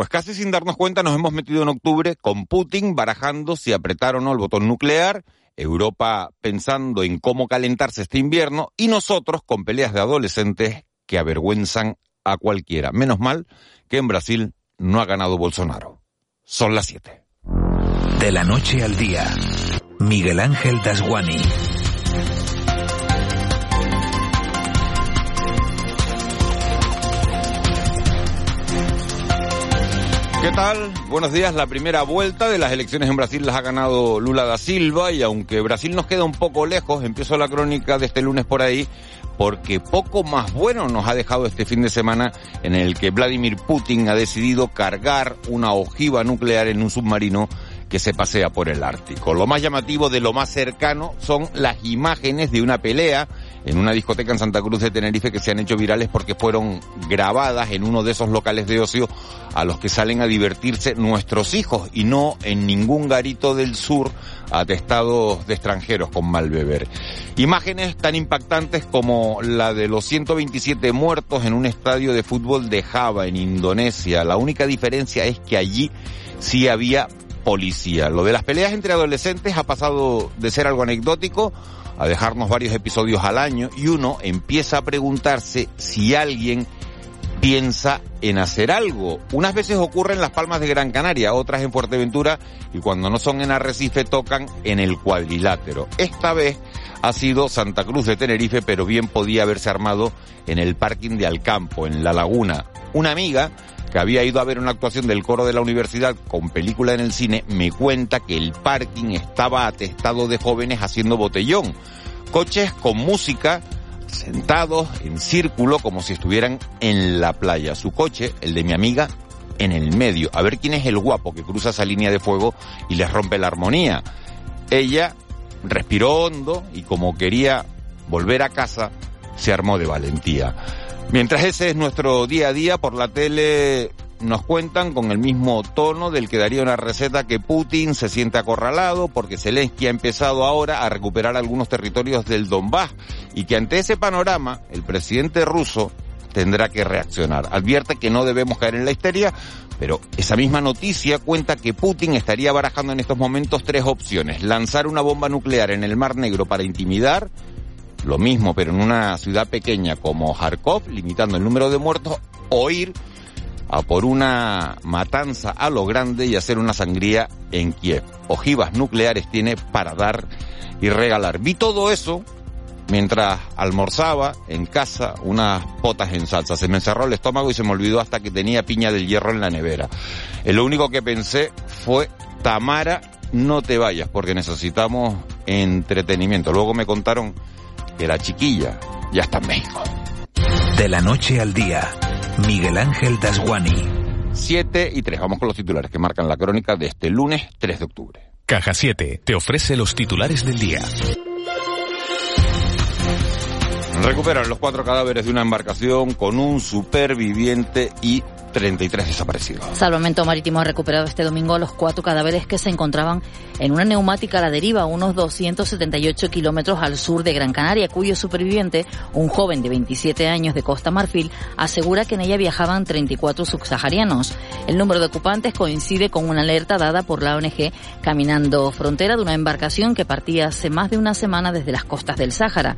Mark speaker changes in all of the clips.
Speaker 1: Pues casi sin darnos cuenta nos hemos metido en octubre con Putin barajando si apretar o no el botón nuclear, Europa pensando en cómo calentarse este invierno y nosotros con peleas de adolescentes que avergüenzan a cualquiera. Menos mal que en Brasil no ha ganado Bolsonaro. Son las 7.
Speaker 2: De la noche al día, Miguel Ángel Dasguani.
Speaker 1: ¿Qué tal? Buenos días. La primera vuelta de las elecciones en Brasil las ha ganado Lula da Silva y aunque Brasil nos queda un poco lejos, empiezo la crónica de este lunes por ahí, porque poco más bueno nos ha dejado este fin de semana en el que Vladimir Putin ha decidido cargar una ojiva nuclear en un submarino que se pasea por el Ártico. Lo más llamativo de lo más cercano son las imágenes de una pelea en una discoteca en Santa Cruz de Tenerife que se han hecho virales porque fueron grabadas en uno de esos locales de ocio a los que salen a divertirse nuestros hijos y no en ningún garito del sur atestados de extranjeros con mal beber. Imágenes tan impactantes como la de los 127 muertos en un estadio de fútbol de Java en Indonesia. La única diferencia es que allí sí había policía. Lo de las peleas entre adolescentes ha pasado de ser algo anecdótico a dejarnos varios episodios al año y uno empieza a preguntarse si alguien piensa en hacer algo. Unas veces ocurre en las Palmas de Gran Canaria, otras en Fuerteventura y cuando no son en Arrecife tocan en el cuadrilátero. Esta vez ha sido Santa Cruz de Tenerife, pero bien podía haberse armado en el parking de Alcampo, en La Laguna. Una amiga que había ido a ver una actuación del coro de la universidad con película en el cine, me cuenta que el parking estaba atestado de jóvenes haciendo botellón. Coches con música, sentados en círculo como si estuvieran en la playa. Su coche, el de mi amiga, en el medio. A ver quién es el guapo que cruza esa línea de fuego y les rompe la armonía. Ella respiró hondo y como quería volver a casa, se armó de valentía. Mientras ese es nuestro día a día por la tele, nos cuentan con el mismo tono del que daría una receta que Putin se siente acorralado porque Zelensky ha empezado ahora a recuperar algunos territorios del Donbass y que ante ese panorama el presidente ruso tendrá que reaccionar. Advierte que no debemos caer en la histeria, pero esa misma noticia cuenta que Putin estaría barajando en estos momentos tres opciones. Lanzar una bomba nuclear en el Mar Negro para intimidar, lo mismo, pero en una ciudad pequeña como Kharkov, limitando el número de muertos, o ir a por una matanza a lo grande y hacer una sangría en Kiev. Ojivas nucleares tiene para dar y regalar. Vi todo eso mientras almorzaba en casa unas potas en salsa. Se me encerró el estómago y se me olvidó hasta que tenía piña del hierro en la nevera. Eh, lo único que pensé fue, Tamara, no te vayas porque necesitamos entretenimiento. Luego me contaron que la chiquilla ya está en México.
Speaker 2: De la noche al día, Miguel Ángel Dasguani.
Speaker 1: 7 y 3. Vamos con los titulares que marcan la crónica de este lunes 3 de octubre.
Speaker 2: Caja 7 te ofrece los titulares del día.
Speaker 1: Recuperan los cuatro cadáveres de una embarcación con un superviviente y 33 desaparecidos.
Speaker 3: Salvamento Marítimo ha recuperado este domingo los cuatro cadáveres que se encontraban en una neumática a la deriva, unos 278 kilómetros al sur de Gran Canaria, cuyo superviviente, un joven de 27 años de Costa Marfil, asegura que en ella viajaban 34 subsaharianos. El número de ocupantes coincide con una alerta dada por la ONG Caminando Frontera de una embarcación que partía hace más de una semana desde las costas del Sáhara.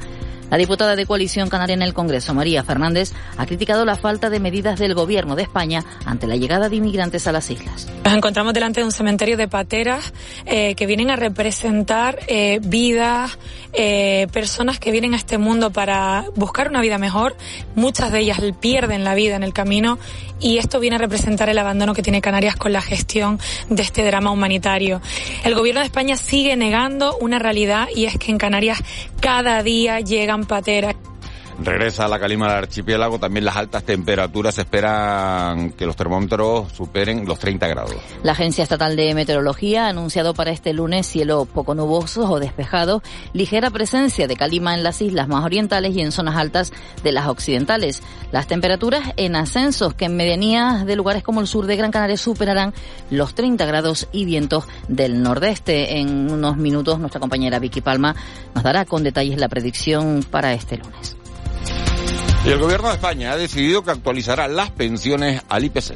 Speaker 3: La diputada de Coalición Canaria en el Congreso, María Fernández, ha criticado la falta de medidas del Gobierno de España ante la llegada de inmigrantes a las islas.
Speaker 4: Nos encontramos delante de un cementerio de pateras eh, que vienen a representar eh, vidas, eh, personas que vienen a este mundo para buscar una vida mejor. Muchas de ellas pierden la vida en el camino y esto viene a representar el abandono que tiene Canarias con la gestión de este drama humanitario. El Gobierno de España sigue negando una realidad y es que en Canarias cada día llegan pateras.
Speaker 1: Regresa a la calima del archipiélago, también las altas temperaturas esperan que los termómetros superen los 30 grados.
Speaker 3: La Agencia Estatal de Meteorología ha anunciado para este lunes cielo poco nuboso o despejado, ligera presencia de calima en las islas más orientales y en zonas altas de las occidentales. Las temperaturas en ascensos que en medianías de lugares como el sur de Gran Canaria superarán los 30 grados y vientos del nordeste. En unos minutos nuestra compañera Vicky Palma nos dará con detalles la predicción para este lunes.
Speaker 1: Y el gobierno de España ha decidido que actualizará las pensiones al IPC.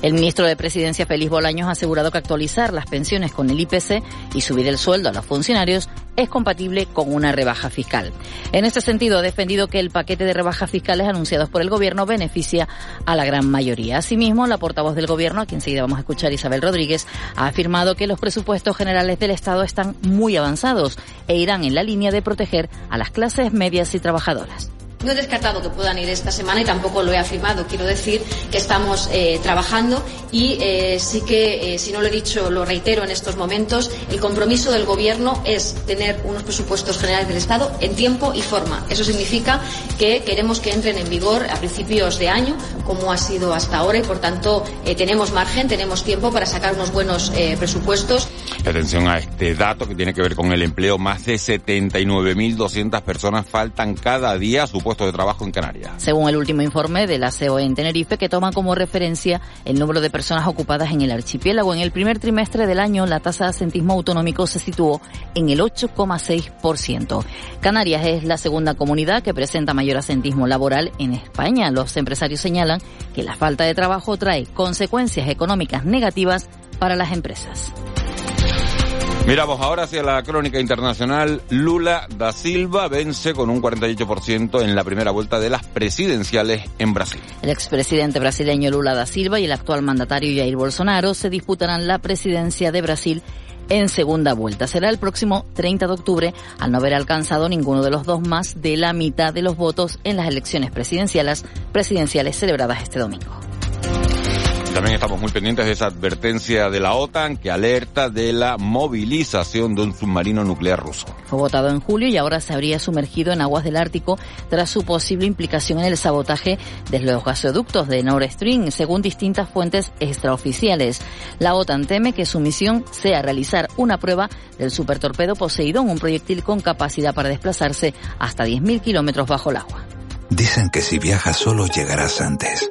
Speaker 3: El ministro de Presidencia, Félix Bolaños, ha asegurado que actualizar las pensiones con el IPC y subir el sueldo a los funcionarios es compatible con una rebaja fiscal. En este sentido, ha defendido que el paquete de rebajas fiscales anunciados por el Gobierno beneficia a la gran mayoría. Asimismo, la portavoz del Gobierno, a quien enseguida vamos a escuchar, Isabel Rodríguez, ha afirmado que los presupuestos generales del Estado están muy avanzados e irán en la línea de proteger a las clases medias y trabajadoras.
Speaker 5: No he descartado que puedan ir esta semana y tampoco lo he afirmado. Quiero decir que estamos eh, trabajando y eh, sí que, eh, si no lo he dicho, lo reitero en estos momentos, el compromiso del Gobierno es tener unos presupuestos generales del Estado en tiempo y forma. Eso significa que queremos que entren en vigor a principios de año, como ha sido hasta ahora, y por tanto tenemos margen, tenemos tiempo para sacar unos buenos presupuestos.
Speaker 1: Atención a este dato que tiene que ver con el empleo. Más de 79.200 personas faltan cada día a puesto de trabajo en Canarias.
Speaker 3: Según el último informe de la COE en Tenerife, que toma como referencia el número de personas ocupadas en el archipiélago, en el primer trimestre del año la tasa de asentismo autonómico se situó en el 8,6%. Canarias es la segunda comunidad que presenta mayor asentismo laboral en España. Los empresarios señalan que la falta de trabajo trae consecuencias económicas negativas para las empresas.
Speaker 1: Miramos ahora hacia la crónica internacional. Lula da Silva vence con un 48% en la primera vuelta de las presidenciales en Brasil.
Speaker 3: El expresidente brasileño Lula da Silva y el actual mandatario Jair Bolsonaro se disputarán la presidencia de Brasil en segunda vuelta. Será el próximo 30 de octubre, al no haber alcanzado ninguno de los dos más de la mitad de los votos en las elecciones presidenciales, presidenciales celebradas este domingo.
Speaker 1: También estamos muy pendientes de esa advertencia de la OTAN que alerta de la movilización de un submarino nuclear ruso.
Speaker 3: Fue votado en julio y ahora se habría sumergido en aguas del Ártico tras su posible implicación en el sabotaje de los gasoductos de Nord Stream, según distintas fuentes extraoficiales. La OTAN teme que su misión sea realizar una prueba del supertorpedo Poseidón, un proyectil con capacidad para desplazarse hasta 10.000 kilómetros bajo el agua.
Speaker 2: Dicen que si viajas solo llegarás antes.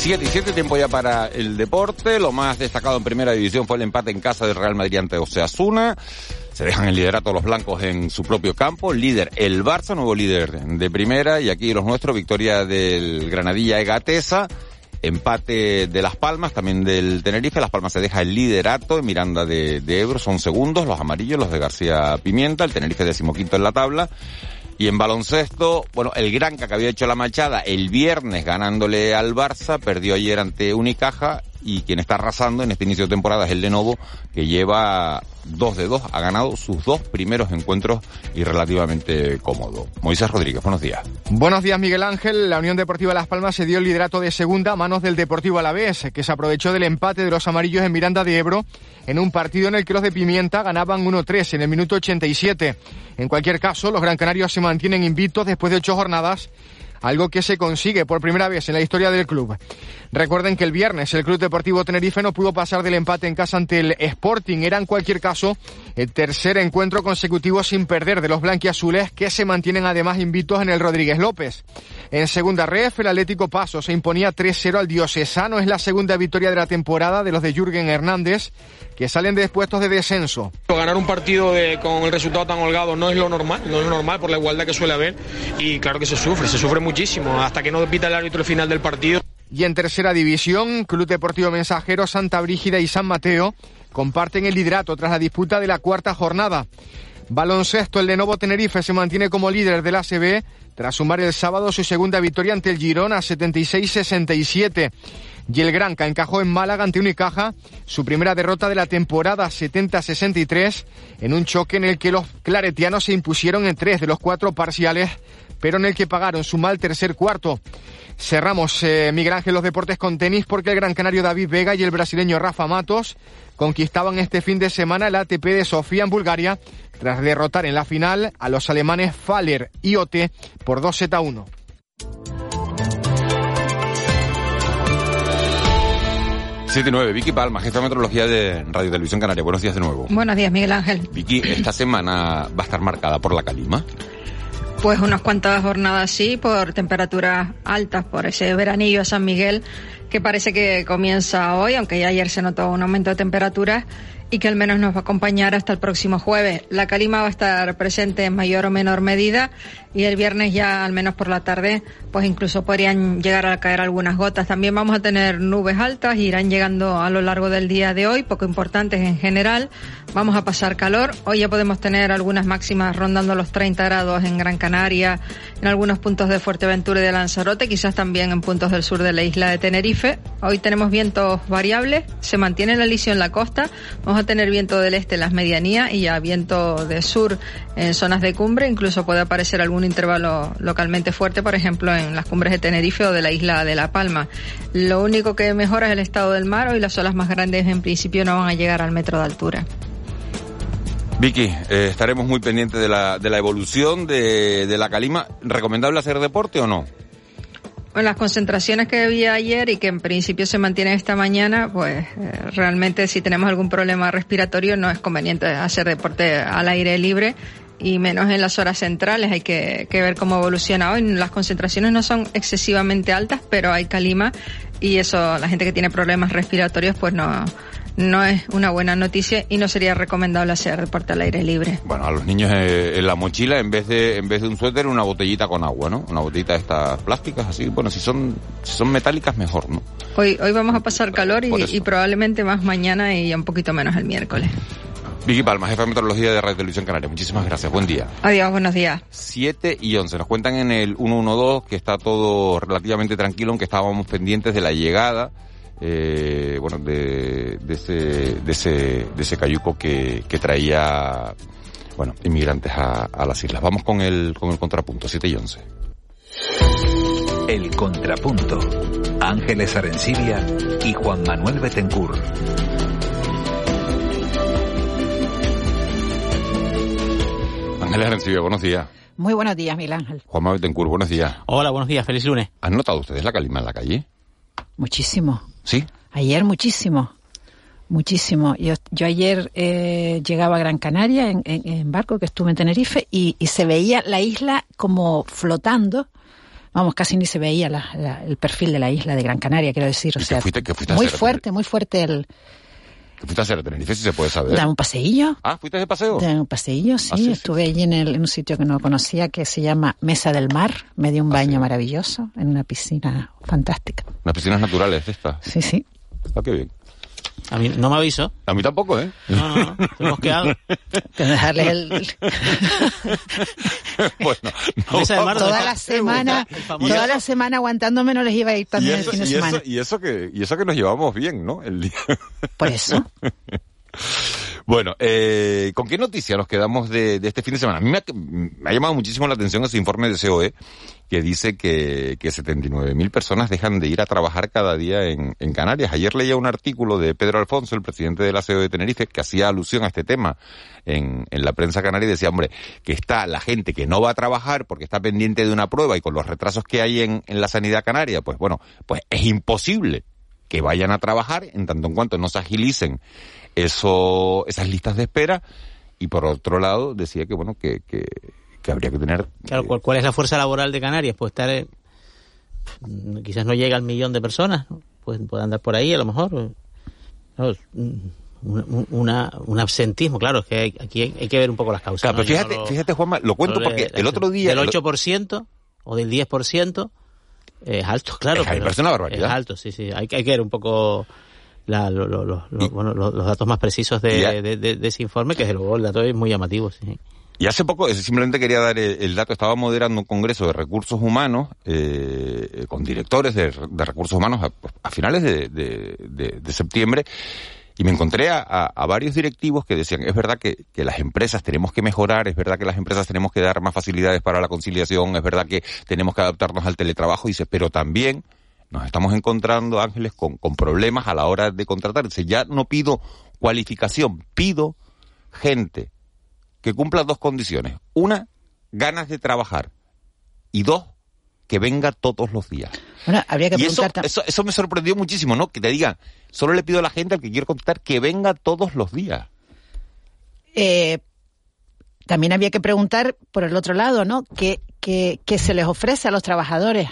Speaker 1: 7 y 7 tiempo ya para el deporte. Lo más destacado en primera división fue el empate en casa del Real Madrid ante Oseasuna. Se dejan el liderato los blancos en su propio campo. Líder el Barça, nuevo líder de primera. Y aquí los nuestros, victoria del Granadilla Egatesa. Empate de Las Palmas, también del Tenerife. Las Palmas se deja el liderato. Miranda de, de Ebro son segundos. Los amarillos, los de García Pimienta. El Tenerife decimoquinto en la tabla. Y en baloncesto, bueno, el Granca que había hecho la machada el viernes ganándole al Barça, perdió ayer ante Unicaja y quien está arrasando en este inicio de temporada es el Lenovo, que lleva dos de dos, ha ganado sus dos primeros encuentros y relativamente cómodo. Moisés Rodríguez, buenos días.
Speaker 6: Buenos días, Miguel Ángel. La Unión Deportiva Las Palmas se dio el liderato de segunda a manos del Deportivo Alavés, que se aprovechó del empate de los amarillos en Miranda de Ebro en un partido en el que los de Pimienta ganaban 1-3 en el minuto 87. En cualquier caso, los Gran Canarios se mantienen invictos después de ocho jornadas algo que se consigue por primera vez en la historia del club. Recuerden que el viernes el Club Deportivo Tenerife no pudo pasar del empate en casa ante el Sporting. Era en cualquier caso el tercer encuentro consecutivo sin perder de los blanquiazules que se mantienen además invictos en el Rodríguez López. En segunda ref, el Atlético Paso se imponía 3-0 al Diocesano. Es la segunda victoria de la temporada de los de Jürgen Hernández que salen de puestos de descenso.
Speaker 7: Ganar un partido con el resultado tan holgado no es lo normal, no es lo normal por la igualdad que suele haber y claro que se sufre, se sufre muchísimo hasta que no pita el árbitro el final del partido.
Speaker 6: Y en tercera división, Club Deportivo Mensajero, Santa Brígida y San Mateo comparten el liderato tras la disputa de la cuarta jornada. Baloncesto, el de Novo Tenerife se mantiene como líder del ACB tras sumar el sábado su segunda victoria ante el Girona 76-67. Y el Granca encajó en Málaga ante Unicaja su primera derrota de la temporada 70-63 en un choque en el que los claretianos se impusieron en tres de los cuatro parciales, pero en el que pagaron su mal tercer cuarto. Cerramos, eh, Miguel Ángel, los deportes con tenis porque el gran canario David Vega y el brasileño Rafa Matos conquistaban este fin de semana el ATP de Sofía en Bulgaria tras derrotar en la final a los alemanes Faller y Ote por 2 z 1.
Speaker 1: Siete nueve, Vicky Palma, jefa de meteorología de Radio Televisión Canaria. Buenos días de nuevo.
Speaker 8: Buenos días, Miguel Ángel.
Speaker 1: Vicky, esta semana va a estar marcada por la calima.
Speaker 8: Pues unas cuantas jornadas sí, por temperaturas altas, por ese veranillo a San Miguel que parece que comienza hoy, aunque ya ayer se notó un aumento de temperaturas y que al menos nos va a acompañar hasta el próximo jueves. La calima va a estar presente en mayor o menor medida y el viernes ya al menos por la tarde pues incluso podrían llegar a caer algunas gotas. También vamos a tener nubes altas y irán llegando a lo largo del día de hoy, poco importantes en general. Vamos a pasar calor. Hoy ya podemos tener algunas máximas rondando los 30 grados en Gran Canaria, en algunos puntos de Fuerteventura y de Lanzarote, quizás también en puntos del sur de la isla de Tenerife. Hoy tenemos vientos variables, se mantiene la lisión en la costa. Tener viento del este en las medianías y ya viento de sur en zonas de cumbre. Incluso puede aparecer algún intervalo localmente fuerte, por ejemplo, en las cumbres de Tenerife o de la isla de La Palma. Lo único que mejora es el estado del mar. Hoy las olas más grandes en principio no van a llegar al metro de altura.
Speaker 1: Vicky, eh, estaremos muy pendientes de la, de la evolución de la calima. ¿Recomendable hacer deporte o no?
Speaker 8: Bueno, las concentraciones que había ayer y que en principio se mantienen esta mañana, pues eh, realmente si tenemos algún problema respiratorio no es conveniente hacer deporte al aire libre y menos en las horas centrales. Hay que, ver cómo evoluciona hoy. Las concentraciones no son excesivamente altas, pero hay calima y eso, la gente que tiene problemas respiratorios, pues no, no es una buena noticia y no sería recomendable hacer deporte al aire libre.
Speaker 1: Bueno, a los niños eh, en la mochila, en vez de en vez de un suéter, una botellita con agua, ¿no? Una botellita de estas plásticas, así. Bueno, si son si son metálicas, mejor, ¿no?
Speaker 8: Hoy hoy vamos a pasar calor y, y probablemente más mañana y un poquito menos el miércoles.
Speaker 1: Vicky Palma, jefa de meteorología de Radio Televisión Canaria. Muchísimas gracias. Buen día.
Speaker 8: Adiós, buenos días.
Speaker 1: 7 y 11. Nos cuentan en el 112 que está todo relativamente tranquilo, aunque estábamos pendientes de la llegada, eh, bueno, de, de, ese, de, ese, de ese cayuco que, que traía, bueno, inmigrantes a, a, las islas. Vamos con el, con el contrapunto, 7 y 11.
Speaker 2: El contrapunto. Ángeles Arencibia y Juan Manuel Betencur.
Speaker 1: Ángeles Arencibia, buenos días.
Speaker 9: Muy buenos días, Miguel Ángel.
Speaker 1: Juan Manuel Betancourt, buenos días.
Speaker 10: Hola, buenos días, feliz lunes.
Speaker 1: ¿Han notado ustedes la calima en la calle?
Speaker 9: Muchísimo.
Speaker 1: ¿Sí?
Speaker 9: Ayer muchísimo, muchísimo. Yo, yo ayer eh, llegaba a Gran Canaria en, en, en, barco, que estuve en Tenerife, y, y, se veía la isla como flotando. Vamos, casi ni se veía la, la, el perfil de la isla de Gran Canaria, quiero decir. O sea,
Speaker 1: fuiste, fuiste
Speaker 9: muy fuerte, muy fuerte el,
Speaker 1: ¿Qué fuiste a hacer a Tenerife, si se puede saber?
Speaker 9: Dar un paseillo.
Speaker 1: Ah, ¿fuiste de paseo?
Speaker 9: Dar un paseillo, sí. ¿Ah, sí Estuve sí. allí en, el, en, un sitio que no conocía que se llama Mesa del Mar. Me di un baño ¿Ah, sí? maravilloso en una piscina fantástica.
Speaker 1: ¿Unas piscinas naturales estas?
Speaker 9: Sí, sí.
Speaker 1: Ah, qué bien.
Speaker 10: A mí no me aviso.
Speaker 1: A mí tampoco, ¿eh?
Speaker 10: No, no, no. Hemos quedado.
Speaker 9: Que dejarle el...
Speaker 1: bueno, no,
Speaker 9: toda la semana, toda la semana aguantándome no les iba a ir también
Speaker 1: eso,
Speaker 9: el fin de
Speaker 1: y
Speaker 9: semana.
Speaker 1: Eso, y eso que y eso que nos llevamos bien, ¿no? El día.
Speaker 9: Por eso.
Speaker 1: Bueno, eh, ¿con qué noticia nos quedamos de, de, este fin de semana? A mí me ha, me ha, llamado muchísimo la atención ese informe de COE que dice que, que 79.000 personas dejan de ir a trabajar cada día en, en, Canarias. Ayer leía un artículo de Pedro Alfonso, el presidente de la COE de Tenerife, que hacía alusión a este tema en, en la prensa canaria y decía, hombre, que está la gente que no va a trabajar porque está pendiente de una prueba y con los retrasos que hay en, en la sanidad canaria, pues bueno, pues es imposible que vayan a trabajar en tanto en cuanto no se agilicen eso, esas listas de espera y por otro lado decía que bueno que, que, que habría que tener
Speaker 10: claro ¿cuál, cuál, es la fuerza laboral de Canarias pues estar eh, quizás no llega al millón de personas ¿no? pues puede andar por ahí a lo mejor no, una, un absentismo claro es que hay, aquí hay, hay, que ver un poco las causas
Speaker 1: claro,
Speaker 10: ¿no?
Speaker 1: pero fíjate,
Speaker 10: lo,
Speaker 1: fíjate Juanma lo cuento porque el otro día
Speaker 10: del 8% o del 10% es alto claro
Speaker 1: es, pero una barbaridad
Speaker 10: es alto sí sí hay, hay que ver un poco la, lo, lo, lo, bueno, los datos más precisos de, de, de, de, ese informe, que desde luego el dato es muy llamativo. Sí.
Speaker 1: Y hace poco, eh, simplemente quería dar el, dato, estaba moderando un congreso de recursos humanos eh, con directores de, recursos humanos a, finales de, septiembre y me encontré a, varios directivos que decían, es verdad que, que, las empresas tenemos que mejorar, es verdad que las empresas tenemos que dar más facilidades para la conciliación, es verdad que tenemos que adaptarnos al teletrabajo, dice, pero también nos estamos encontrando, Ángeles, con, con problemas a la hora de contratar. Dice, ya no pido cualificación, pido gente que cumpla dos condiciones. Una, ganas de trabajar. Y dos, que venga todos los días.
Speaker 9: Bueno, habría que
Speaker 1: y eso, eso, eso, me sorprendió muchísimo, ¿no? Que te digan, solo le pido a la gente al que quiero contratar que venga todos los días.
Speaker 9: Eh, también había que preguntar por el otro lado, ¿no? ¿Qué, qué, qué se les ofrece a los trabajadores?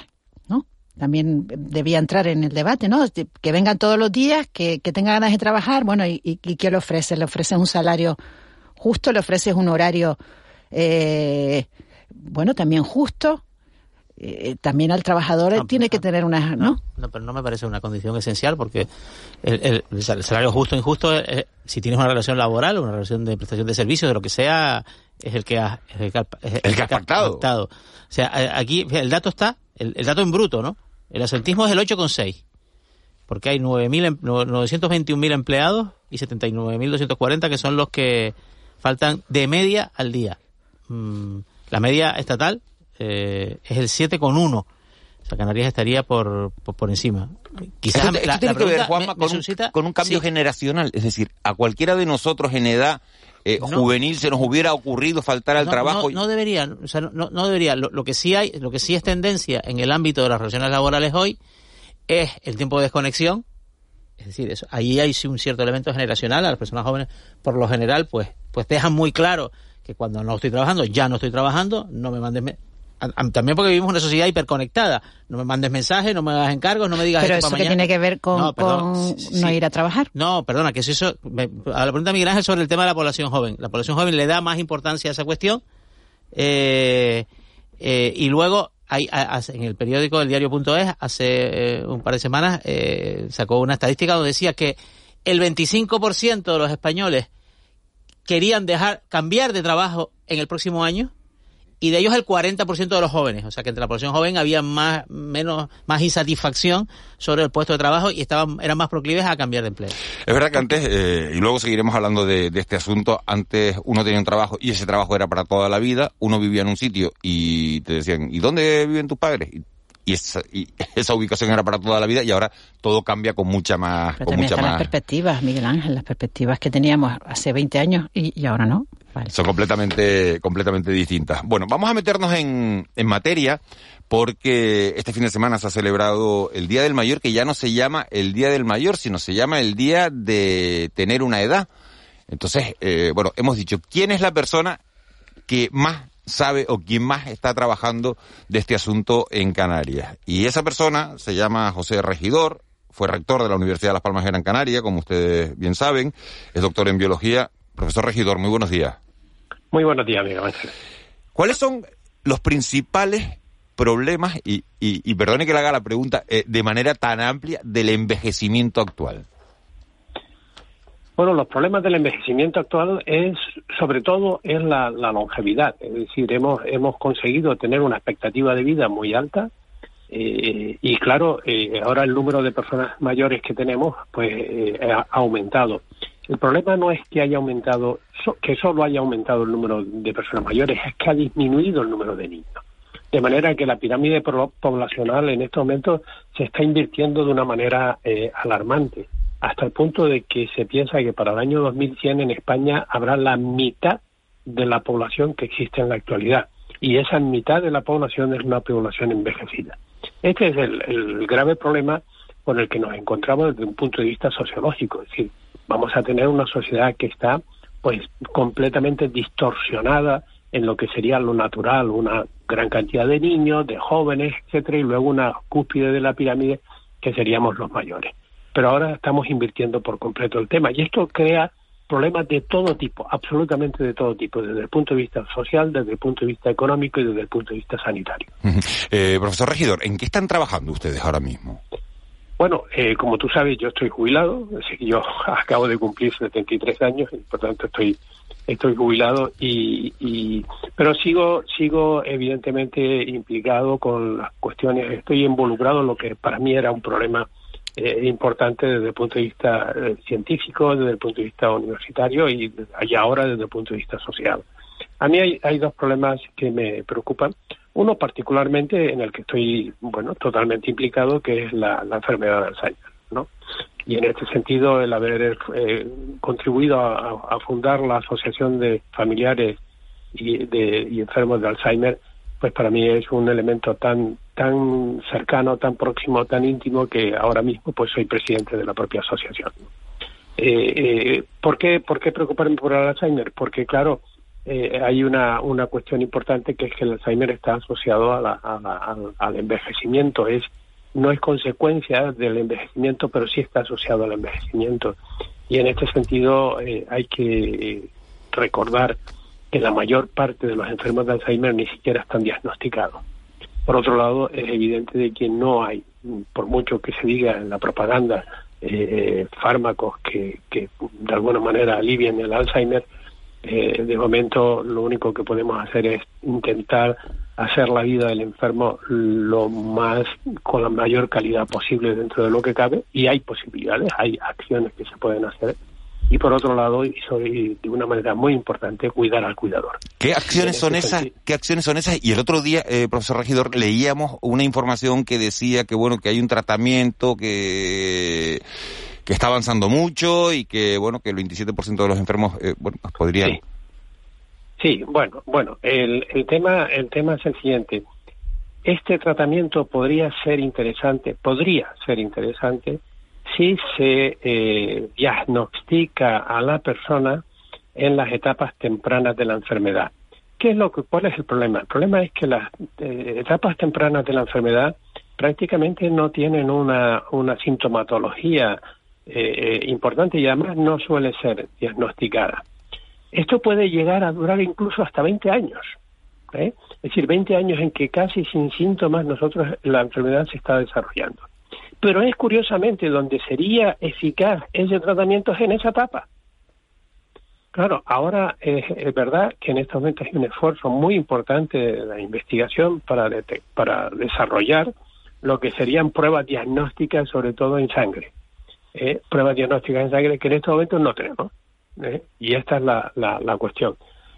Speaker 9: También debía entrar en el debate, ¿no? Que vengan todos los días, que, que tengan ganas de trabajar, bueno, ¿y, y, qué le ofrece? ¿Le ofrece un salario justo? ¿Le ofreces un horario, eh, bueno, también justo? Eh, también al trabajador tiene que tener una... ¿no?
Speaker 10: ¿no? pero no me parece una condición esencial porque el, salario justo o injusto, eh, si tienes una relación laboral, una relación de prestación de servicios, de lo que sea, es el que ha,
Speaker 1: el que ha, pactado.
Speaker 10: O sea, aquí el dato está, el, dato en bruto, ¿no? El asentismo es el 8,6 porque hay 921.000 em, empleados y 79.240 que son los que faltan de media al día. Mm, la media estatal eh, es el 7,1. O sea, Canarias estaría por, por, encima.
Speaker 1: Quizás esto, tiene que ver, Juanma, con, un, cambio generacional. Es decir, a cualquiera de nosotros en edad eh, juvenil se nos hubiera ocurrido faltar al trabajo.
Speaker 10: No, debería, o sea, no, no debería. Lo, que sí hay, lo que sí es tendencia en el ámbito de las relaciones laborales hoy es el tiempo de desconexión. Es decir, eso, ahí hay un cierto elemento generacional. A las personas jóvenes, por lo general, pues pues dejan muy claro que cuando no estoy trabajando, ya no estoy trabajando, no me mandes... también porque vivimos una sociedad hiperconectada. No me mandes mensajes, no me hagas encargos, no me digas
Speaker 9: Pero eso que tiene que ver con no, ir a trabajar.
Speaker 10: No, perdona, que es eso... a la pregunta de Miguel Ángel sobre el tema de la población joven. La población joven le da más importancia a esa cuestión. Eh, eh, y luego hay, en el periódico del diario.es hace eh, un par de semanas sacó una estadística donde decía que el 25% de los españoles querían dejar cambiar de trabajo en el próximo año y de ellos el 40% de los jóvenes, o sea que entre la población joven había más menos más insatisfacción sobre el puesto de trabajo y estaban eran más proclives a cambiar de empleo.
Speaker 1: Es verdad que antes eh, y luego seguiremos hablando de, este asunto, antes uno tenía un trabajo y ese trabajo era para toda la vida, uno vivía en un sitio y te decían, ¿y dónde viven tus padres? y esa, y esa ubicación era para toda la vida y ahora todo cambia con mucha más... con
Speaker 9: mucha
Speaker 1: más...
Speaker 9: las perspectivas, Miguel Ángel, las perspectivas que teníamos hace 20 años y, ahora no.
Speaker 1: Son completamente, completamente distintas. Bueno, vamos a meternos en, en materia porque este fin de semana se ha celebrado el Día del Mayor, que ya no se llama el Día del Mayor, sino se llama el Día de tener una edad. Entonces, eh, bueno, hemos dicho, ¿quién es la persona que más sabe o quien más está trabajando de este asunto en Canarias. Y esa persona se llama José Regidor, fue rector de la Universidad de Las Palmas de Gran Canaria, como ustedes bien saben, es doctor en biología. Profesor Regidor, muy buenos días.
Speaker 11: Muy buenos días, amigo.
Speaker 1: ¿Cuáles son los principales problemas, y, y, perdone que le haga la pregunta eh, de manera tan amplia, del envejecimiento actual?
Speaker 11: Bueno, los problemas del envejecimiento actual es, sobre todo, es la, longevidad. Es decir, hemos, hemos conseguido tener una expectativa de vida muy alta eh, y, claro, eh, ahora el número de personas mayores que tenemos, pues, eh, ha aumentado. El problema no es que haya aumentado, que solo haya aumentado el número de personas mayores, es que ha disminuido el número de niños. De manera que la pirámide poblacional en estos momentos se está invirtiendo de una manera alarmante hasta el punto de que se piensa que para el año 2100 en España habrá la mitad de la población que existe en la actualidad. Y esa mitad de la población es una población envejecida. Este es el, grave problema con el que nos encontramos desde un punto de vista sociológico. Es decir, vamos a tener una sociedad que está pues completamente distorsionada en lo que sería lo natural, una gran cantidad de niños, de jóvenes, etcétera, y luego una cúspide de la pirámide que seríamos los mayores pero ahora estamos invirtiendo por completo el tema y esto crea problemas de todo tipo, absolutamente de todo tipo, desde el punto de vista social, desde el punto de vista económico y desde el punto de vista sanitario.
Speaker 1: Eh, profesor Regidor, ¿en qué están trabajando ustedes ahora mismo?
Speaker 11: Bueno, eh, como tú sabes, yo estoy jubilado, así que yo acabo de cumplir 73 años y por tanto estoy estoy jubilado y, y pero sigo sigo evidentemente implicado con las cuestiones, estoy involucrado en lo que para mí era un problema eh, importante desde el punto de vista eh, científico, desde el punto de vista universitario y, y, ahora desde el punto de vista social. A mí hay, hay dos problemas que me preocupan. Uno particularmente en el que estoy, bueno, totalmente implicado, que es la, la enfermedad de Alzheimer, ¿no? Y en este sentido, el haber eh, contribuido a, a, fundar la Asociación de Familiares y, de, y Enfermos de Alzheimer, pues para mí es un elemento tan tan cercano, tan próximo, tan íntimo que ahora mismo pues soy presidente de la propia asociación. Eh, eh, ¿por, qué, ¿Por qué preocuparme por el Alzheimer? Porque claro, eh, hay una, una cuestión importante que es que el Alzheimer está asociado a la, al, al, envejecimiento. Es, no es consecuencia del envejecimiento, pero sí está asociado al envejecimiento. Y en este sentido eh, hay que recordar que la mayor parte de los enfermos de Alzheimer ni siquiera están diagnosticados. Por otro lado, es evidente de que no hay, por mucho que se diga en la propaganda, eh, fármacos que, que, de alguna manera alivien el Alzheimer, eh, de momento lo único que podemos hacer es intentar hacer la vida del enfermo lo más con la mayor calidad posible dentro de lo que cabe y hay posibilidades, hay acciones que se pueden hacer y por otro lado, y soy de una manera muy importante, cuidar al cuidador.
Speaker 1: ¿Qué acciones son esas? ¿Qué acciones son esas? Y el otro día, eh, profesor Regidor, leíamos una información que decía que bueno, que hay un tratamiento que que está avanzando mucho y que bueno, que el 27% de los enfermos eh, bueno, podrían
Speaker 11: sí. bueno, bueno, el, el tema el tema es el siguiente. Este tratamiento podría ser interesante, podría ser interesante si se eh, diagnostica a la persona en las etapas tempranas de la enfermedad. ¿Qué es lo que, ¿Cuál es el problema? El problema es que las eh, etapas tempranas de la enfermedad prácticamente no tienen una, una sintomatología eh, importante y además no suele ser diagnosticada. Esto puede llegar a durar incluso hasta 20 años. ¿eh? Es decir, 20 años en que casi sin síntomas nosotros la enfermedad se está desarrollando. Pero es curiosamente donde sería eficaz ese tratamiento es en esa etapa. Claro, ahora es, verdad que en estos momentos hay un esfuerzo muy importante de la investigación para, para desarrollar lo que serían pruebas diagnósticas, sobre todo en sangre. Eh, pruebas diagnósticas en sangre que en estos momentos no tenemos. ¿eh? Y esta es la, la, la cuestión.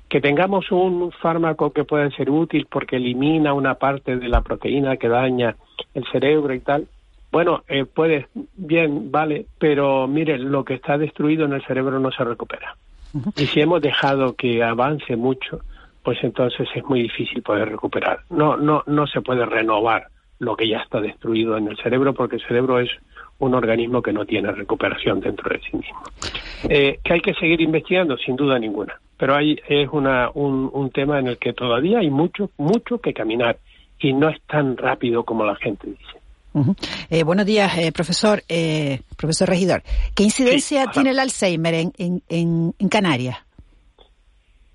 Speaker 11: Que tengamos un fármaco que pueda ser útil porque elimina una parte de la proteína que daña el cerebro y tal, bueno, eh, puede, bien, vale, pero mire, lo que está destruido en el cerebro no se recupera. Y si hemos dejado que avance mucho, pues entonces es muy difícil poder recuperar. No, no, no se puede renovar lo que ya está destruido en el cerebro porque el cerebro es un organismo que no tiene recuperación dentro de sí mismo. Eh, que hay que seguir investigando, sin duda ninguna, pero hay, es una, un, un tema en el que todavía hay mucho, mucho que caminar y no es tan rápido como la gente dice.
Speaker 9: Uh -huh. eh, buenos días, eh, profesor, eh, profesor regidor. ¿Qué incidencia sí, tiene el Alzheimer en, en, en, en, Canarias?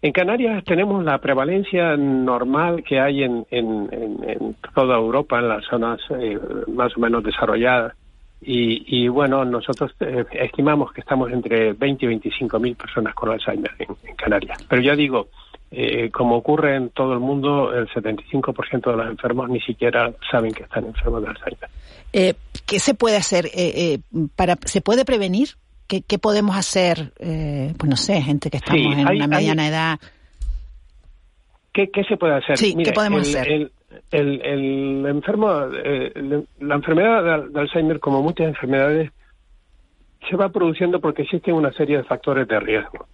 Speaker 11: En Canarias tenemos la prevalencia normal que hay en, en toda Europa, en las zonas eh, más o menos desarrolladas. Y, y bueno, nosotros eh, estimamos que estamos entre 20 y 25 mil personas con Alzheimer en, Canarias. Pero ya digo, eh, como ocurre en todo el mundo, el 75% de los enfermos ni siquiera saben que están enfermos de Alzheimer.
Speaker 9: Eh, ¿Qué se puede hacer? Eh, para ¿Se puede prevenir? ¿Qué, qué podemos hacer? pues no sé, gente que estamos sí, en hay, una mediana hay... edad.
Speaker 11: ¿Qué, ¿Qué, se puede hacer?
Speaker 9: Sí, ¿qué podemos
Speaker 11: el,
Speaker 9: hacer?
Speaker 11: El, el, el enfermo, eh, la enfermedad de, Alzheimer, como muchas enfermedades, se va produciendo porque existen una serie de factores de riesgo.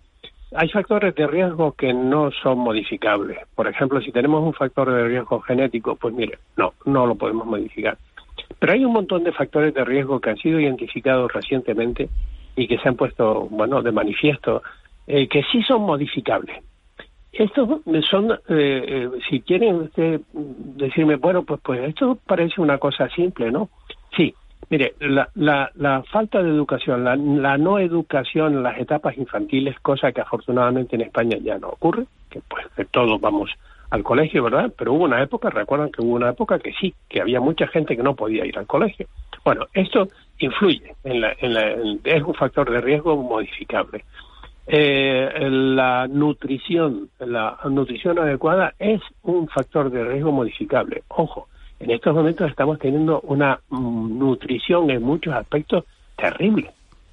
Speaker 11: Hay factores de riesgo que no son modificables. Por ejemplo, si tenemos un factor de riesgo genético, pues mire, no, no lo podemos modificar. Pero hay un montón de factores de riesgo que han sido identificados recientemente y que se han puesto, bueno, de manifiesto, eh, que sí son modificables. Estos son, eh, eh, si quieren usted decirme, bueno, pues, pues esto parece una cosa simple, ¿no? Sí, mire, la, la, la falta de educación, la, la, no educación en las etapas infantiles, cosa que afortunadamente en España ya no ocurre, que pues que todos vamos al colegio, ¿verdad? Pero hubo una época, recuerdan que hubo una época que sí, que había mucha gente que no podía ir al colegio. Bueno, esto influye, en la, en la, es un factor de riesgo modificable. Eh, la nutrición, la nutrición adecuada es un factor de riesgo modificable. Ojo, en estos momentos estamos teniendo una nutrición en muchos aspectos terrible,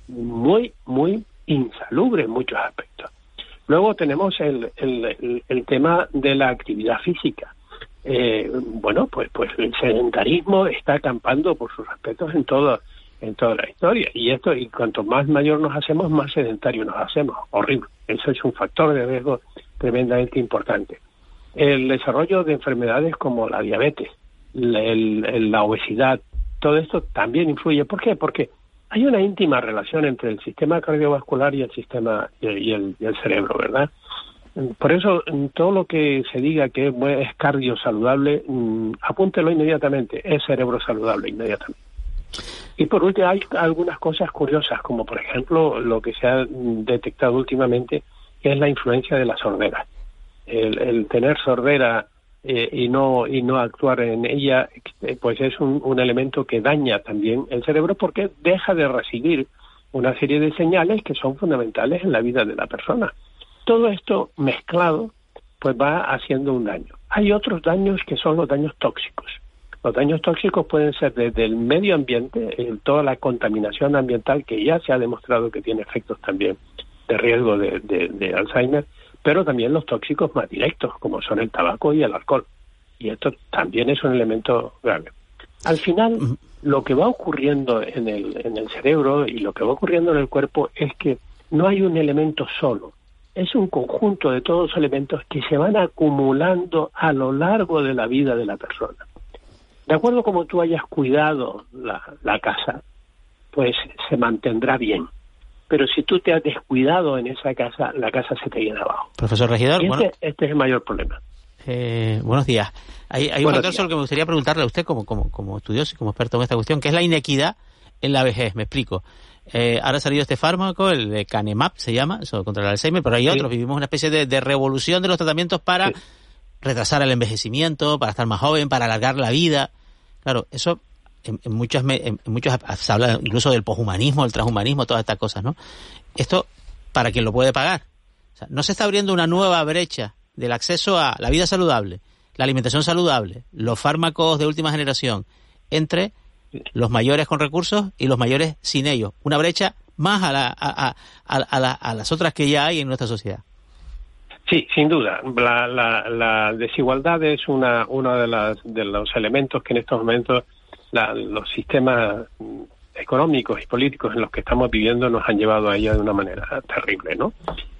Speaker 11: muy, muy insalubre en muchos aspectos. Luego tenemos el, el, el, tema de la actividad física. Eh, bueno, pues, pues el sedentarismo está acampando por sus aspectos en todo, en toda la historia. Y esto, y cuanto más mayor nos hacemos, más sedentario nos hacemos. Horrible. Eso es un factor de riesgo tremendamente importante. El desarrollo de enfermedades como la diabetes, la obesidad, todo esto también influye. ¿Por qué? Porque hay una íntima relación entre el sistema cardiovascular y el sistema y el, cerebro, ¿verdad? Por eso, todo lo que se diga que es cardio saludable, mm, apúntelo inmediatamente, es cerebro saludable inmediatamente. Y por último, hay algunas cosas curiosas, como por ejemplo lo que se ha detectado últimamente, que es la influencia de la sordera. El, tener sordera eh, y no y no actuar en ella, eh, pues es un, un elemento que daña también el cerebro porque deja de recibir una serie de señales que son fundamentales en la vida de la persona. Todo esto mezclado, pues va haciendo un daño. Hay otros daños que son los daños tóxicos. Los daños tóxicos pueden ser desde el medio ambiente, toda la contaminación ambiental que ya se ha demostrado que tiene efectos también de riesgo de, Alzheimer, pero también los tóxicos más directos, como son el tabaco y el alcohol. Y esto también es un elemento grave. Al final, lo que va ocurriendo en el, en el cerebro y lo que va ocurriendo en el cuerpo es que no hay un elemento solo, es un conjunto de todos los elementos que se van acumulando a lo largo de la vida de la persona de acuerdo como tú hayas cuidado la, casa, pues se mantendrá bien. Pero si tú te has descuidado en esa casa, la casa se te viene abajo.
Speaker 10: Profesor Regidor,
Speaker 11: este, este, es el mayor problema.
Speaker 10: Eh, buenos días. Hay, un factor sobre que me gustaría preguntarle a usted como, como, como estudioso y como experto en esta cuestión, que es la inequidad en la vejez. Me explico. Eh, ahora ha salido este fármaco, el de Canemap se llama, eso contra el Alzheimer, pero hay otros. Vivimos una especie de, revolución de los tratamientos para retrasar el envejecimiento, para estar más joven, para alargar la vida. Claro, eso en, muchas en muchos se habla incluso del poshumanismo, el transhumanismo, todas estas cosas, ¿no? Esto para quien lo puede pagar. O sea, no se está abriendo una nueva brecha del acceso a la vida saludable, la alimentación saludable, los fármacos de última generación entre los mayores con recursos y los mayores sin ellos. Una brecha más a, la, a, a, a las otras que ya hay en nuestra sociedad.
Speaker 11: Sí, sin duda. La, la, la desigualdad es una, uno de, las, de los elementos que en estos momentos los sistemas económicos y políticos en los que estamos viviendo nos han llevado a ella de una manera terrible, ¿no?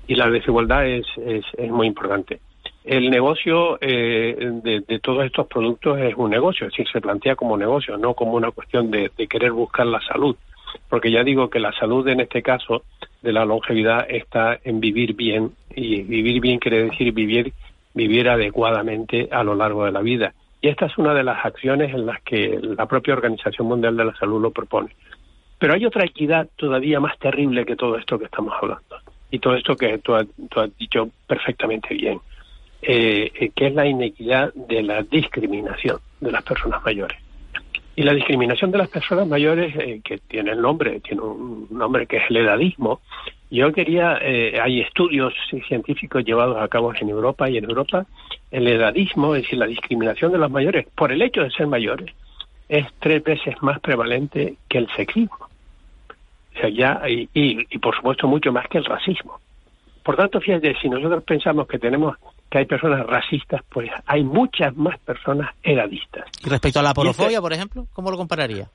Speaker 11: Y la desigualdad es, es, es muy importante. El negocio eh, de, de, todos estos productos es un negocio, es decir, se plantea como negocio, no como una cuestión de, de querer buscar la salud. Porque ya digo que la salud en este caso de la longevidad está en vivir bien y vivir bien quiere decir vivir vivir adecuadamente a lo largo de la vida. Y esta es una de las acciones en las que la propia Organización Mundial de la Salud lo propone. Pero hay otra equidad todavía más terrible que todo esto que estamos hablando. Y todo esto que tú has, dicho perfectamente bien, eh, eh, que es la inequidad de la discriminación de las personas mayores. Y la discriminación de las personas mayores, eh, que tiene el nombre, tiene un nombre que es el edadismo. Yo quería, eh, hay estudios científicos llevados a cabo en Europa y en Europa, el edadismo, es decir, la discriminación de los mayores por el hecho de ser mayores, es tres veces más prevalente que el sexismo. O sea, ya, y, y por supuesto mucho más que el racismo. Por tanto, fíjate, si nosotros pensamos que tenemos que hay personas racistas, pues hay muchas más personas edadistas.
Speaker 10: ¿Y respecto a la porofobia, por ejemplo, cómo lo compararía?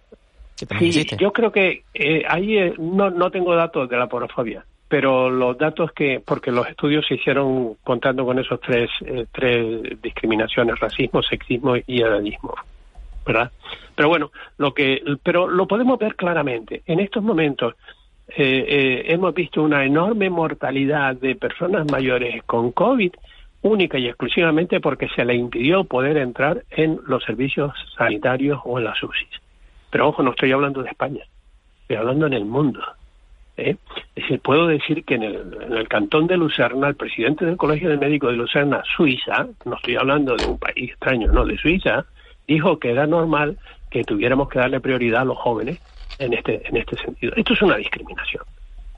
Speaker 11: Sí, yo creo que eh, ahí eh, no, no tengo datos de la porofobia, pero los datos que, porque los estudios se hicieron contando con esos tres, eh, tres discriminaciones, racismo, sexismo y edadismo, ¿verdad? Pero bueno, lo que, pero lo podemos ver claramente. En estos momentos hemos visto una enorme mortalidad de personas mayores con COVID única y exclusivamente porque se le impidió poder entrar en los servicios sanitarios o en las UCIs. Pero ojo, no estoy hablando de España, estoy hablando en el mundo. ¿eh? Es decir, puedo decir que en el, en el cantón de Lucerna, el presidente del Colegio de Médicos de Lucerna, Suiza, no estoy hablando de un país extraño, no, de Suiza, dijo que era normal que tuviéramos que darle prioridad a los jóvenes en este, en este sentido. Esto es una discriminación.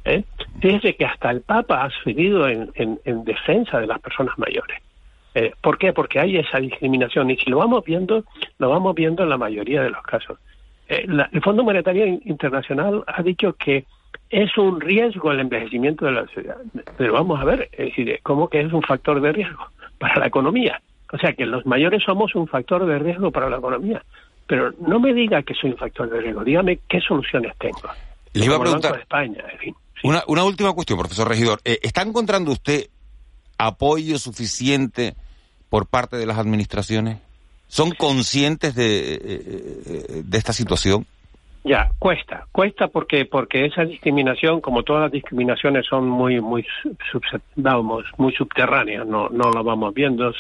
Speaker 11: ¿Eh? Fíjese que hasta el Papa ha subido en, en, defensa de las personas mayores. Eh, ¿Por qué? Porque hay esa discriminación y si lo vamos viendo, lo vamos viendo en la mayoría de los casos. Eh, el Fondo Monetario Internacional ha dicho que es un riesgo el envejecimiento de la sociedad. Pero vamos a ver, es decir, ¿cómo que es un factor de riesgo para la economía? O sea, que los mayores somos un factor de riesgo para la economía. Pero no me diga que soy un factor de riesgo, dígame qué soluciones tengo.
Speaker 1: Le iba a preguntar.
Speaker 11: España, en fin.
Speaker 1: Una, una última cuestión, profesor Regidor. Eh, ¿Está encontrando usted apoyo suficiente por parte de las administraciones? ¿Son conscientes de, eh, eh, de esta situación?
Speaker 11: Ya, cuesta, cuesta porque porque esa discriminación, como todas las discriminaciones, son muy muy vamos, muy subterráneas, no no lo vamos viendo,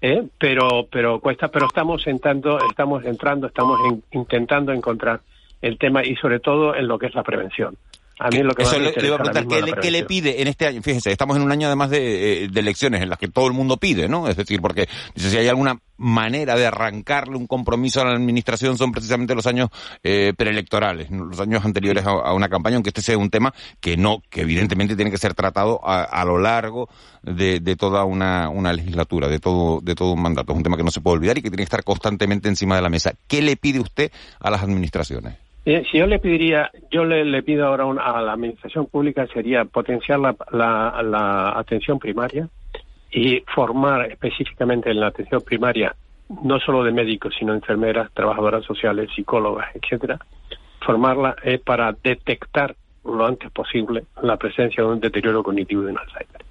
Speaker 11: ¿eh? pero pero cuesta, pero estamos entrando, estamos entrando, estamos intentando encontrar el tema y sobre todo en lo que es la prevención.
Speaker 1: A mí lo que Eso le, iba a preguntar, ¿qué le, pide en este año? Fíjese, estamos en un año además de, eh, de, elecciones en las que todo el mundo pide, ¿no? Es decir, porque dice, si hay alguna manera de arrancarle un compromiso a la administración son precisamente los años eh, preelectorales, los años anteriores a, una campaña, aunque este sea un tema que no, que evidentemente tiene que ser tratado a, lo largo de, de toda una, una, legislatura, de todo, de todo un mandato. Es un tema que no se puede olvidar y que tiene que estar constantemente encima de la mesa. ¿Qué le pide usted a las administraciones?
Speaker 11: Si yo le pediría, yo le, pido ahora a la administración pública sería potenciar la, la, atención primaria y formar específicamente en la atención primaria no solo de médicos, sino enfermeras, trabajadoras sociales, psicólogas, etcétera, formarla es para detectar lo antes posible la presencia de un deterioro cognitivo de un Alzheimer.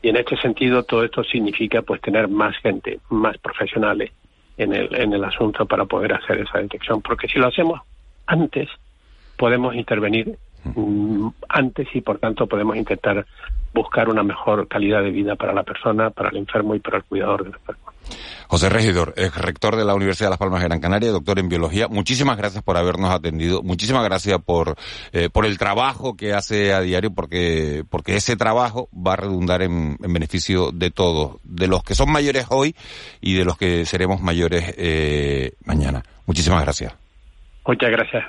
Speaker 11: Y en este sentido, todo esto significa pues tener más gente, más profesionales en el, en el asunto para poder hacer esa detección. Porque si lo hacemos antes podemos intervenir mm, antes y por tanto podemos intentar buscar una mejor calidad de vida para la persona, para el enfermo y para el cuidador del enfermo.
Speaker 1: José Regidor, es rector de la Universidad de Las Palmas de Gran Canaria, doctor en biología. Muchísimas gracias por habernos atendido. Muchísimas gracias por, eh, por el trabajo que hace a diario, porque, porque ese trabajo va a redundar en, beneficio de todos, de los que son mayores hoy y de los que seremos mayores eh, mañana. Muchísimas gracias.
Speaker 11: Muchas gracias.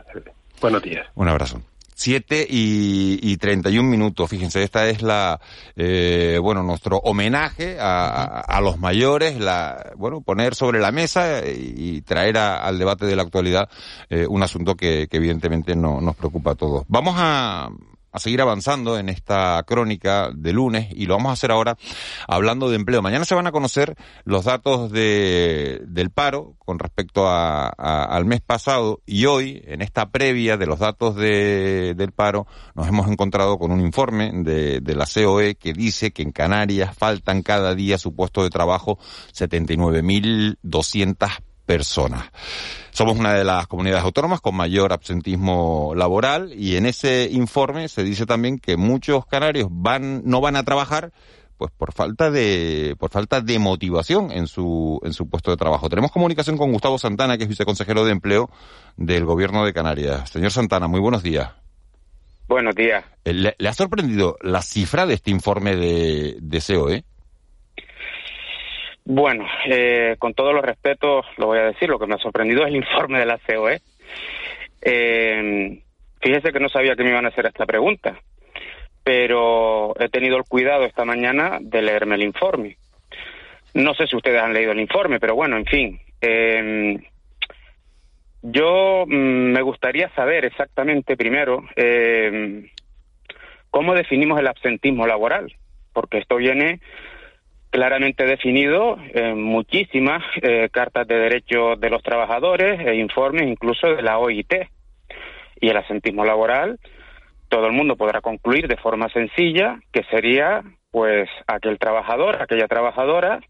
Speaker 11: Buenos días.
Speaker 1: Un abrazo. Siete y, y 31 minutos. Fíjense, esta es la, eh, bueno, nuestro homenaje a, a, los mayores, la, bueno, poner sobre la mesa y, traer al debate de la actualidad eh, un asunto que, que evidentemente no, nos preocupa a todos. Vamos a, a seguir avanzando en esta crónica de lunes y lo vamos a hacer ahora hablando de empleo. Mañana se van a conocer los datos de, del paro con respecto a, al mes pasado y hoy, en esta previa de los datos de, del paro, nos hemos encontrado con un informe de, de la COE que dice que en Canarias faltan cada día su puesto de trabajo 79.200 personas. Somos una de las comunidades autónomas con mayor absentismo laboral y en ese informe se dice también que muchos canarios van no van a trabajar pues por falta de por falta de motivación en su en su puesto de trabajo. Tenemos comunicación con Gustavo Santana, que es viceconsejero de empleo del Gobierno de Canarias. Señor Santana, muy buenos días.
Speaker 12: Buenos días.
Speaker 1: Eh, ¿Le, ha sorprendido la cifra de este informe de, de COE?
Speaker 12: Bueno, eh, con todos los respetos lo voy a decir, lo que me ha sorprendido es el informe de la COE. Eh, fíjese que no sabía que me iban a hacer esta pregunta, pero he tenido el cuidado esta mañana de leerme el informe. No sé si ustedes han leído el informe, pero bueno, en fin. Eh, yo mm, me gustaría saber exactamente primero eh, cómo definimos el absentismo laboral, porque esto viene claramente definido en muchísimas eh, cartas de derechos de los trabajadores e informes incluso de la OIT. Y el asentismo laboral, todo el mundo podrá concluir de forma sencilla que sería pues aquel trabajador, aquella trabajadora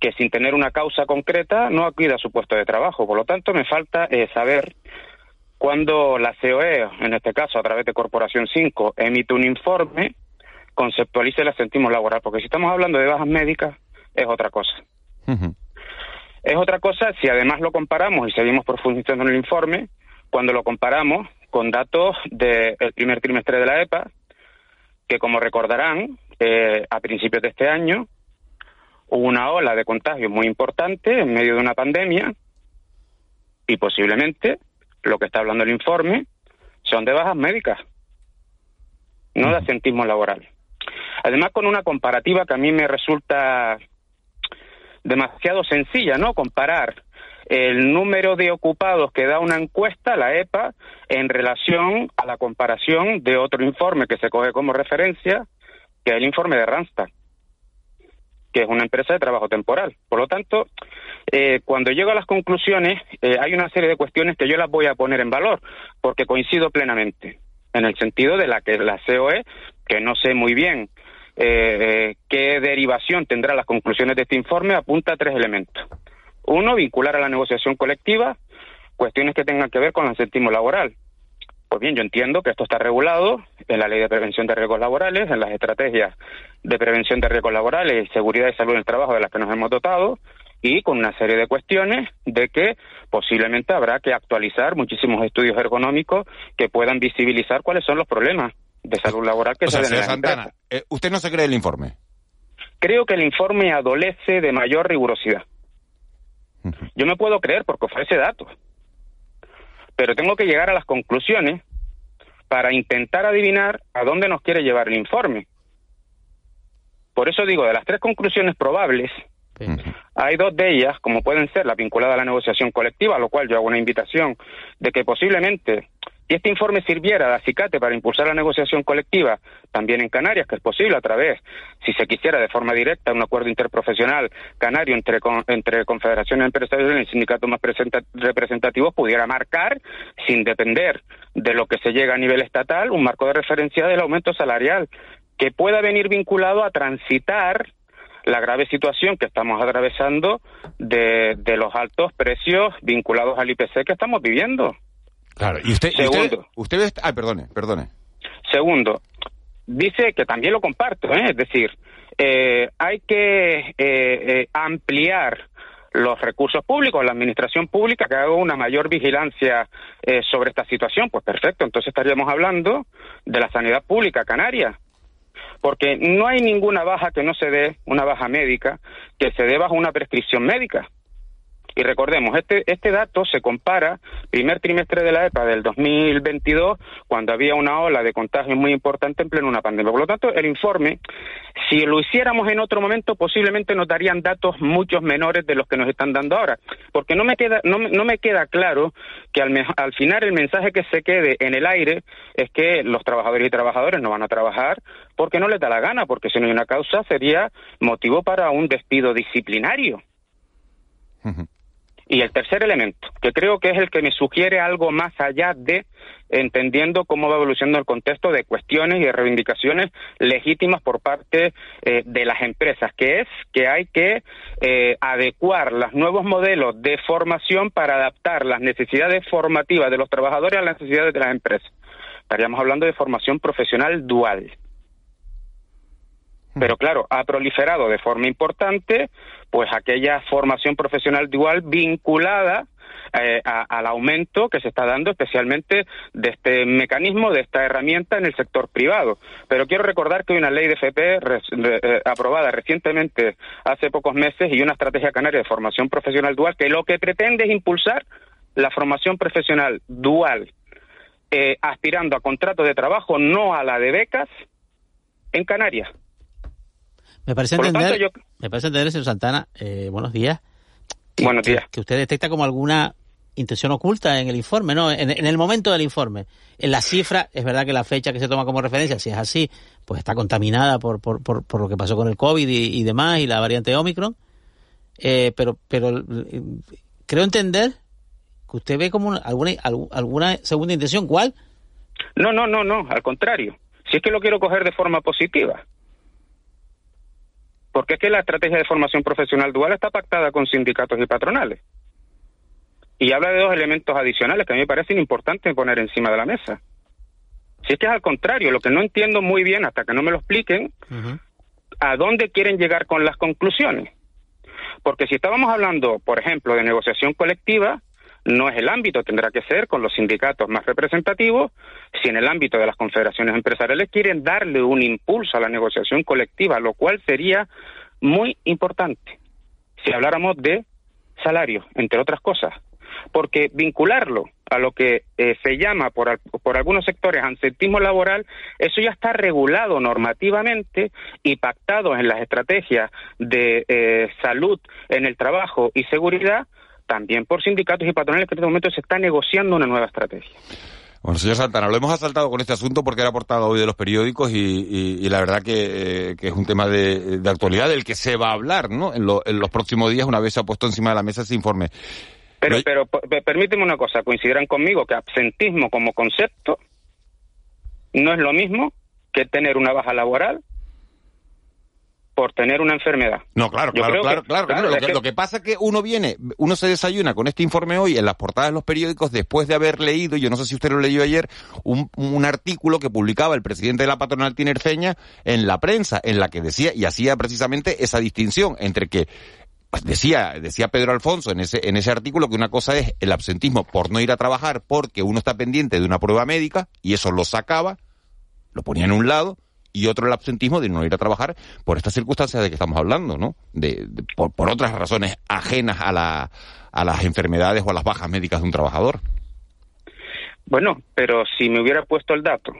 Speaker 12: que sin tener una causa concreta no acude a su puesto de trabajo. Por lo tanto, me falta eh, saber cuándo la COE, en este caso a través de Corporación 5, emite un informe conceptualice el asentismo laboral, porque si estamos hablando de bajas médicas, es otra cosa. Es otra cosa si además lo comparamos y seguimos profundizando en el informe, cuando lo comparamos con datos del primer trimestre de la EPA, que como recordarán, eh, a principios de este año hubo una ola de contagios muy importante en medio de una pandemia y posiblemente lo que está hablando el informe son de bajas médicas, no de asentismo laboral. Además, con una comparativa que a mí me resulta demasiado sencilla, ¿no? Comparar el número de ocupados que da una encuesta, la EPA, en relación a la comparación de otro informe que se coge como referencia, que es el informe de Randstad, que es una empresa de trabajo temporal. Por lo tanto, eh, cuando llego a las conclusiones, eh, hay una serie de cuestiones que yo las voy a poner en valor, porque coincido plenamente, en el sentido de la que la COE, que no sé muy bien eh, qué derivación tendrá las conclusiones de este informe, apunta a tres elementos. Uno, vincular a la negociación colectiva cuestiones que tengan que ver con el asentismo laboral. Pues bien, yo entiendo que esto está regulado en la Ley de Prevención de Riesgos Laborales, en las estrategias de prevención de riesgos laborales y seguridad y salud en el trabajo de las que nos hemos dotado, y con una serie de cuestiones de que posiblemente habrá que actualizar muchísimos estudios ergonómicos que puedan visibilizar cuáles son los problemas de salud laboral que se den en la
Speaker 1: eh, ¿Usted no se cree el informe?
Speaker 12: Creo que el informe adolece de mayor rigurosidad. Yo me puedo creer porque ofrece datos, pero tengo que llegar a las conclusiones para intentar adivinar a dónde nos quiere llevar el informe. Por eso digo, de las tres conclusiones probables, hay dos de ellas, como pueden ser la vinculada a la negociación colectiva, a lo cual yo hago una invitación de que posiblemente si este informe sirviera de acicate para impulsar la negociación colectiva también en Canarias, que es posible a través, si se quisiera de forma directa, un acuerdo interprofesional canario entre, entre confederaciones empresariales y sindicatos más representativos, pudiera marcar, sin depender de lo que se llega a nivel estatal, un marco de referencia del aumento salarial que pueda venir vinculado a transitar la grave situación que estamos atravesando de, de los altos precios vinculados al IPC que estamos viviendo.
Speaker 1: Claro, y usted,
Speaker 12: Segundo.
Speaker 1: usted, ah, perdone, perdone.
Speaker 12: Segundo, dice que también lo comparto, ¿eh? es decir, eh, hay que eh, eh, ampliar los recursos públicos, la administración pública, que haga una mayor vigilancia sobre esta situación. Pues perfecto, entonces estaríamos hablando de la sanidad pública canaria. Porque no hay ninguna baja que no se dé, una baja médica, que se dé bajo una prescripción médica. Y recordemos, este, este dato se compara primer trimestre de la EPA del 2022, cuando había una ola de contagios muy importante en pleno una pandemia. Por lo tanto, el informe, si lo hiciéramos en otro momento, posiblemente nos darían datos muchos menores de los que nos están dando ahora. Porque no me queda, no, no me queda claro que al, al final el mensaje que se quede en el aire es que los trabajadores y trabajadoras no van a trabajar porque no les da la gana, porque si no hay una causa sería motivo para un despido disciplinario. Y el tercer elemento, que creo que es el que me sugiere algo más allá de entendiendo cómo va evolucionando el contexto de cuestiones y de reivindicaciones legítimas por parte eh, de las empresas, que es que hay que eh, adecuar los nuevos modelos de formación para adaptar las necesidades formativas de los trabajadores a las necesidades de las empresas. Estaríamos hablando de formación profesional dual. Pero claro, ha proliferado de forma importante pues aquella formación profesional dual vinculada eh, al aumento que se está dando especialmente de este mecanismo, de esta herramienta en el sector privado. Pero quiero recordar que hay una ley de FP eh, aprobada recientemente, hace pocos meses, y una estrategia canaria de formación profesional dual que lo que pretende es impulsar la formación profesional dual, eh, aspirando a contratos de trabajo, no a la de becas, en Canarias.
Speaker 10: Me parece entender, me parece entender, señor Santana, eh, buenos días.
Speaker 12: Que, buenos días.
Speaker 10: Que, usted detecta como alguna intención oculta en el informe, ¿no? En, el momento del informe. En la cifra, es verdad que la fecha que se toma como referencia, si es así, pues está contaminada por, por, por, lo que pasó con el COVID y, demás, y la variante Omicron. Eh, pero, pero eh, creo entender que usted ve como alguna, alguna segunda intención. ¿Cuál?
Speaker 12: No, no, no, no, al contrario. Si es que lo quiero coger de forma positiva. Porque es que la estrategia de formación profesional dual está pactada con sindicatos y patronales. Y habla de dos elementos adicionales que a mí me parecen importantes poner encima de la mesa. Si es que es al contrario, lo que no entiendo muy bien hasta que no me lo expliquen, a dónde quieren llegar con las conclusiones. Porque si estábamos hablando, por ejemplo, de negociación colectiva, no es el ámbito, tendrá que ser con los sindicatos más representativos, si en el ámbito de las confederaciones empresariales quieren darle un impulso a la negociación colectiva, lo cual sería muy importante si habláramos de salario, entre otras cosas, porque vincularlo a lo que eh, se llama por, por algunos sectores ansetismo laboral, eso ya está regulado normativamente y pactado en las estrategias de eh, salud en el trabajo y seguridad, también por sindicatos y patronales que en este momento se está negociando una nueva estrategia.
Speaker 1: Bueno, señor Santana, lo hemos asaltado con este asunto porque era portada hoy de los periódicos y, la verdad que, es un tema de, actualidad del que se va a hablar ¿no? En, en, los próximos días una vez se ha puesto encima de la mesa ese informe.
Speaker 12: Pero, pero, permíteme una cosa, coincidirán conmigo que absentismo como concepto no es lo mismo que tener una baja laboral por tener una enfermedad.
Speaker 1: No, claro, claro, claro, claro, Lo, que, pasa es que uno viene, uno se desayuna con este informe hoy en las portadas de los periódicos después de haber leído, yo no sé si usted lo leyó ayer, un, un artículo que publicaba el presidente de la patronal tinerfeña en la prensa, en la que decía y hacía precisamente esa distinción entre que pues decía, decía Pedro Alfonso en ese, en ese artículo que una cosa es el absentismo por no ir a trabajar porque uno está pendiente de una prueba médica y eso lo sacaba, lo ponía en un lado, y otro el absentismo de no ir a trabajar por estas circunstancias de que estamos hablando, ¿no? De, por, por, otras razones ajenas a, la, a las enfermedades o a las bajas médicas de un trabajador.
Speaker 12: Bueno, pero si me hubiera puesto el dato,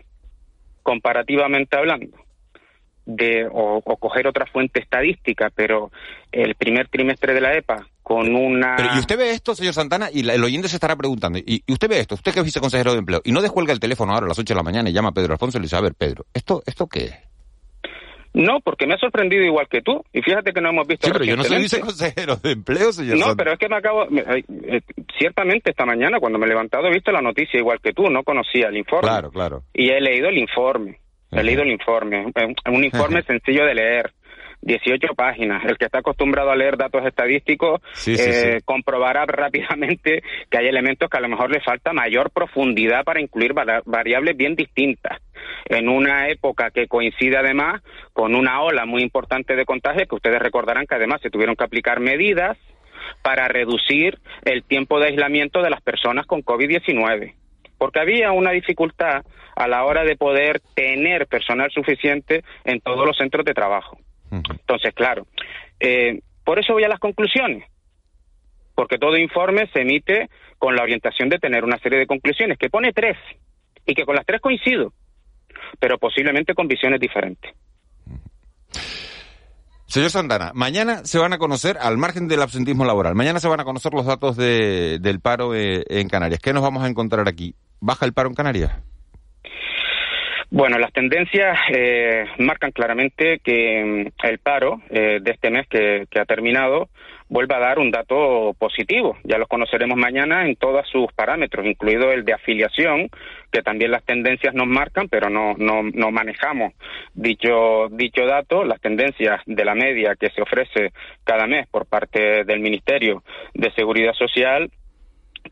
Speaker 12: comparativamente hablando, de o, coger otra fuente estadística, pero el primer trimestre de la EPA con una...
Speaker 1: Pero, y usted ve esto, señor Santana, y el oyente se estará preguntando, y, usted ve esto, usted que es viceconsejero de empleo, y no descuelga el teléfono ahora a las 8 de la mañana y llama a Pedro Alfonso y le dice, a ver, Pedro, ¿esto, esto qué es?
Speaker 12: No, porque me ha sorprendido igual que tú. Y fíjate que no hemos visto.
Speaker 1: Sí, pero yo no soy viceconsejero de empleo, señor.
Speaker 12: No, pero es que me acabo. Eh, ciertamente esta mañana, cuando me he levantado, he visto la noticia igual que tú. No conocía el informe.
Speaker 1: Claro, claro.
Speaker 12: Y he leído el informe. He leído el informe, un informe sencillo de leer, 18 páginas. El que está acostumbrado a leer datos estadísticos eh, comprobará rápidamente que hay elementos que a lo mejor le falta mayor profundidad para incluir variables bien distintas. En una época que coincide además con una ola muy importante de contagios, que ustedes recordarán que además se tuvieron que aplicar medidas para reducir el tiempo de aislamiento de las personas con COVID-19 porque había una dificultad a la hora de poder tener personal suficiente en todos los centros de trabajo. Entonces, claro, eh, por eso voy a las conclusiones, porque todo informe se emite con la orientación de tener una serie de conclusiones, que pone tres, y que con las tres coincido, pero posiblemente con visiones diferentes.
Speaker 1: Señor Santana, mañana se van a conocer, al margen del absentismo laboral, mañana se van a conocer los datos del paro eh, en Canarias. ¿Qué nos vamos a encontrar aquí? ¿Baja el paro en Canarias?
Speaker 12: Bueno, las tendencias eh, marcan claramente que mm, el paro eh, de este mes que, ha terminado vuelva a dar un dato positivo. Ya los conoceremos mañana en todos sus parámetros, incluido el de afiliación, que también las tendencias nos marcan, pero no, no, no manejamos dicho, dicho dato. Las tendencias de la media que se ofrece cada mes por parte del Ministerio de Seguridad Social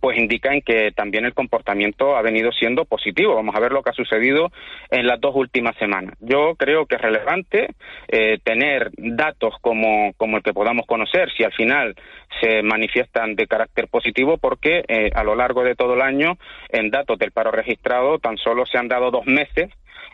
Speaker 12: pues indican que también el comportamiento ha venido siendo positivo. Vamos a ver lo que ha sucedido en las dos últimas semanas. Yo creo que es relevante eh, tener datos como, como el que podamos conocer, si al final se manifiestan de carácter positivo, porque eh, a lo largo de todo el año, en datos del paro registrado, tan solo se han dado dos meses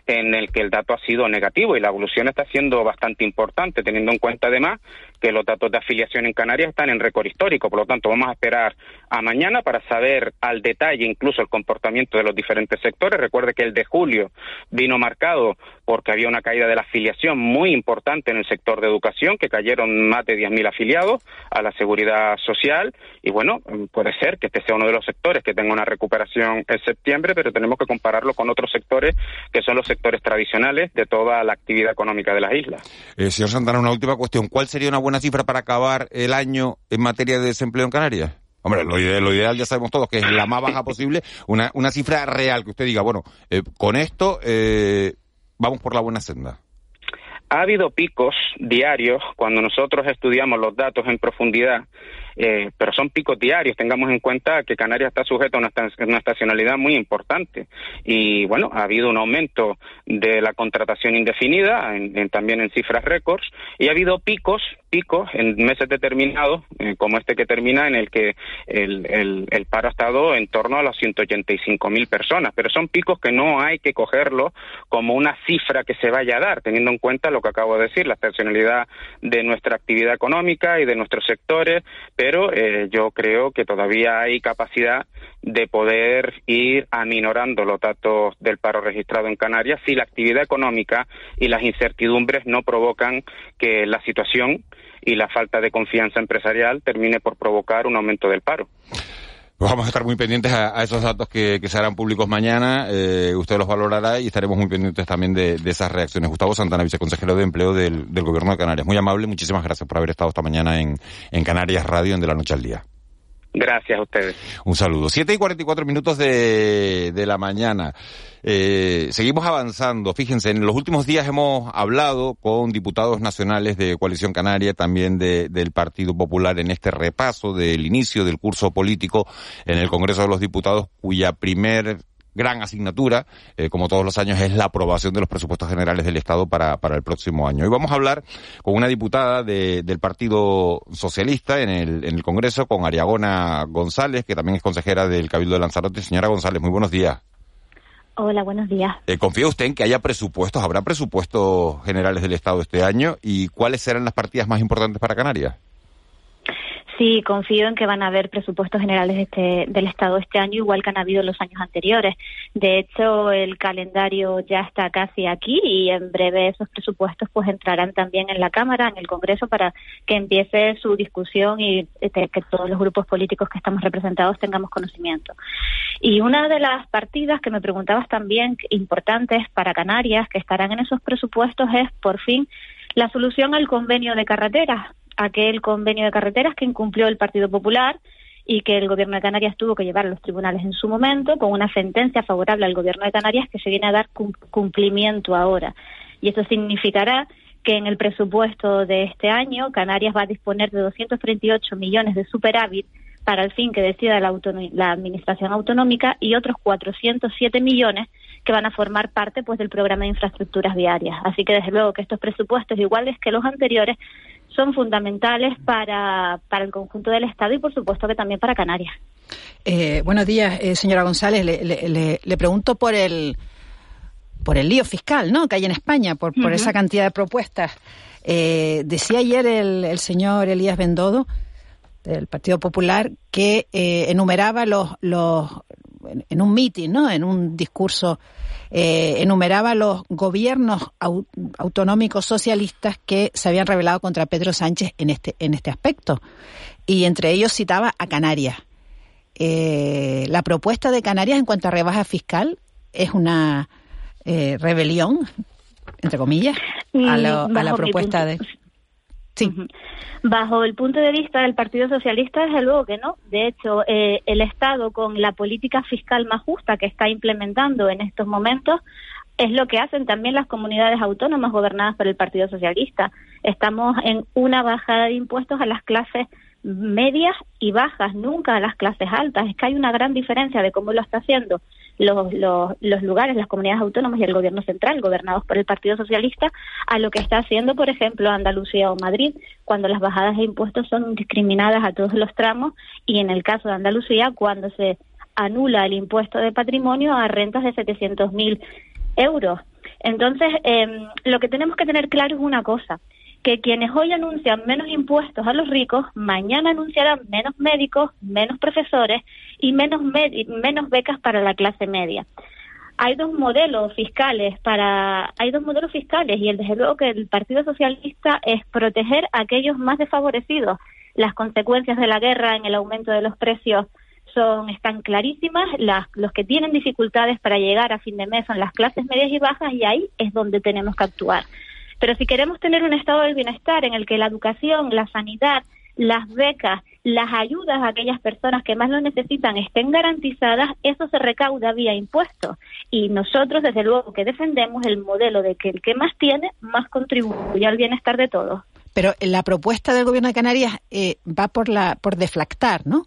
Speaker 12: en el que el dato ha sido negativo y la evolución está siendo bastante importante, teniendo en cuenta además que los datos de afiliación en Canarias están en récord histórico. Por lo tanto, vamos a esperar a mañana para saber al detalle incluso el comportamiento de los diferentes sectores. Recuerde que el de julio vino marcado porque había una caída de la afiliación muy importante en el sector de educación, que cayeron más de 10.000 afiliados a la seguridad social. Y bueno, puede ser que este sea uno de los sectores que tenga una recuperación en septiembre, pero tenemos que compararlo con otros sectores que son los sectores tradicionales de toda la actividad económica de las islas.
Speaker 1: Eh, señor Santana, una última cuestión. ¿Cuál sería una buena cifra para acabar el año en materia de desempleo en Canarias? Hombre, lo ideal, ya sabemos todos que es la más baja posible, una, una cifra real que usted diga, bueno, eh, con esto eh, vamos por la buena senda.
Speaker 12: Ha habido picos diarios cuando nosotros estudiamos los datos en profundidad eh, pero son picos diarios. Tengamos en cuenta que Canarias está sujeto a una, estacionalidad muy importante y bueno, ha habido un aumento de la contratación indefinida, también en cifras récords, y ha habido picos picos en meses determinados, eh, como este que termina, en el que el, el, paro ha estado en torno a las 185.000 personas. Pero son picos que no hay que cogerlo como una cifra que se vaya a dar, teniendo en cuenta lo que acabo de decir, la estacionalidad de nuestra actividad económica y de nuestros sectores, eh, yo creo que todavía hay capacidad de poder ir aminorando los datos del paro registrado en Canarias si la actividad económica y las incertidumbres no provocan que la situación y la falta de confianza empresarial termine por provocar un aumento del paro.
Speaker 1: Pues vamos a estar muy pendientes a, esos datos que, se harán públicos mañana. Eh, usted los valorará y estaremos muy pendientes también de, esas reacciones. Gustavo Santana, viceconsejero de Empleo del, Gobierno de Canarias. Muy amable, muchísimas gracias por haber estado esta mañana en, en Canarias Radio en De la Noche al Día.
Speaker 12: Gracias a ustedes.
Speaker 1: Un saludo. Siete y cuarenta y cuatro minutos de, de la mañana. Eh, seguimos avanzando. Fíjense, en los últimos días hemos hablado con diputados nacionales de Coalición Canaria, también de, del Partido Popular, en este repaso del inicio del curso político en el Congreso de los Diputados, cuya primer gran asignatura, eh, como todos los años, es la aprobación de los presupuestos generales del Estado para, para el próximo año. Hoy vamos a hablar con una diputada de, del Partido Socialista en el, en el Congreso, con Ariagona González, que también es consejera del Cabildo de Lanzarote. Señora González, muy buenos días.
Speaker 13: Hola, buenos días.
Speaker 1: Eh, ¿Confía usted en que haya presupuestos, habrá presupuestos generales del Estado este año? ¿Y cuáles serán las partidas más importantes para Canarias?
Speaker 13: Sí, confío en que van a haber presupuestos generales este, del Estado este año, igual que han habido los años anteriores. De hecho, el calendario ya está casi aquí y en breve esos presupuestos pues entrarán también en la Cámara, en el Congreso, para que empiece su discusión y este, que todos los grupos políticos que estamos representados tengamos conocimiento. Y una de las partidas que me preguntabas también importantes para Canarias, que estarán en esos presupuestos, es por fin la solución al convenio de carreteras aquel convenio de carreteras que incumplió el Partido Popular y que el Gobierno de Canarias tuvo que llevar a los tribunales en su momento con una sentencia favorable al Gobierno de Canarias que se viene a dar cumplimiento ahora. Y eso significará que en el presupuesto de este año Canarias va a disponer de 238 millones de superávit para el fin que decida la, la Administración Autonómica y otros 407 millones que van a formar parte pues del programa de infraestructuras viarias. Así que desde luego que estos presupuestos, iguales que los anteriores, son fundamentales para, para el conjunto del Estado y, por supuesto, que también para Canarias.
Speaker 9: Eh, buenos días, eh, señora González. Le, pregunto por el por el lío fiscal, ¿no? Que hay en España por, por esa cantidad de propuestas. Eh, decía ayer el, el, señor Elías Bendodo del Partido Popular que enumeraba los, los en un mitin, ¿no? En un discurso eh, enumeraba los gobiernos autonómicos socialistas que se habían rebelado contra Pedro Sánchez en este, en este aspecto. Y entre ellos citaba a Canarias. Eh, la propuesta de Canarias en cuanto a rebaja fiscal es una eh, rebelión, entre comillas, a, la propuesta de...
Speaker 13: Sí. Bajo el punto de vista del Partido Socialista, desde luego que no. De hecho, eh, el Estado, con la política fiscal más justa que está implementando en estos momentos, es lo que hacen también las comunidades autónomas gobernadas por el Partido Socialista. Estamos en una bajada de impuestos a las clases medias y bajas, nunca a las clases altas. Es que hay una gran diferencia de cómo lo está haciendo los, los, los, lugares, las comunidades autónomas y el gobierno central, gobernados por el Partido Socialista, a lo que está haciendo, por ejemplo, Andalucía o Madrid, cuando las bajadas de impuestos son discriminadas a todos los tramos y en el caso de Andalucía, cuando se anula el impuesto de patrimonio a rentas de 700.000 euros. Entonces, eh, lo que tenemos que tener claro es una cosa, que quienes hoy anuncian menos impuestos a los ricos, mañana anunciarán menos médicos, menos profesores y menos, menos becas para la clase media. Hay dos modelos fiscales para, hay dos modelos fiscales y el desde luego que el Partido Socialista es proteger a aquellos más desfavorecidos. Las consecuencias de la guerra en el aumento de los precios son están clarísimas. Las, los que tienen dificultades para llegar a fin de mes son las clases medias y bajas y ahí es donde tenemos que actuar. Pero si queremos tener un estado del bienestar en el que la educación, la sanidad, las becas, las ayudas a aquellas personas que más lo necesitan estén garantizadas, eso se recauda vía impuestos. Y nosotros, desde luego, que defendemos el modelo de que el que más tiene, más contribuye al bienestar de todos.
Speaker 9: Pero la propuesta del Gobierno de Canarias eh, va por la por deflactar, ¿no?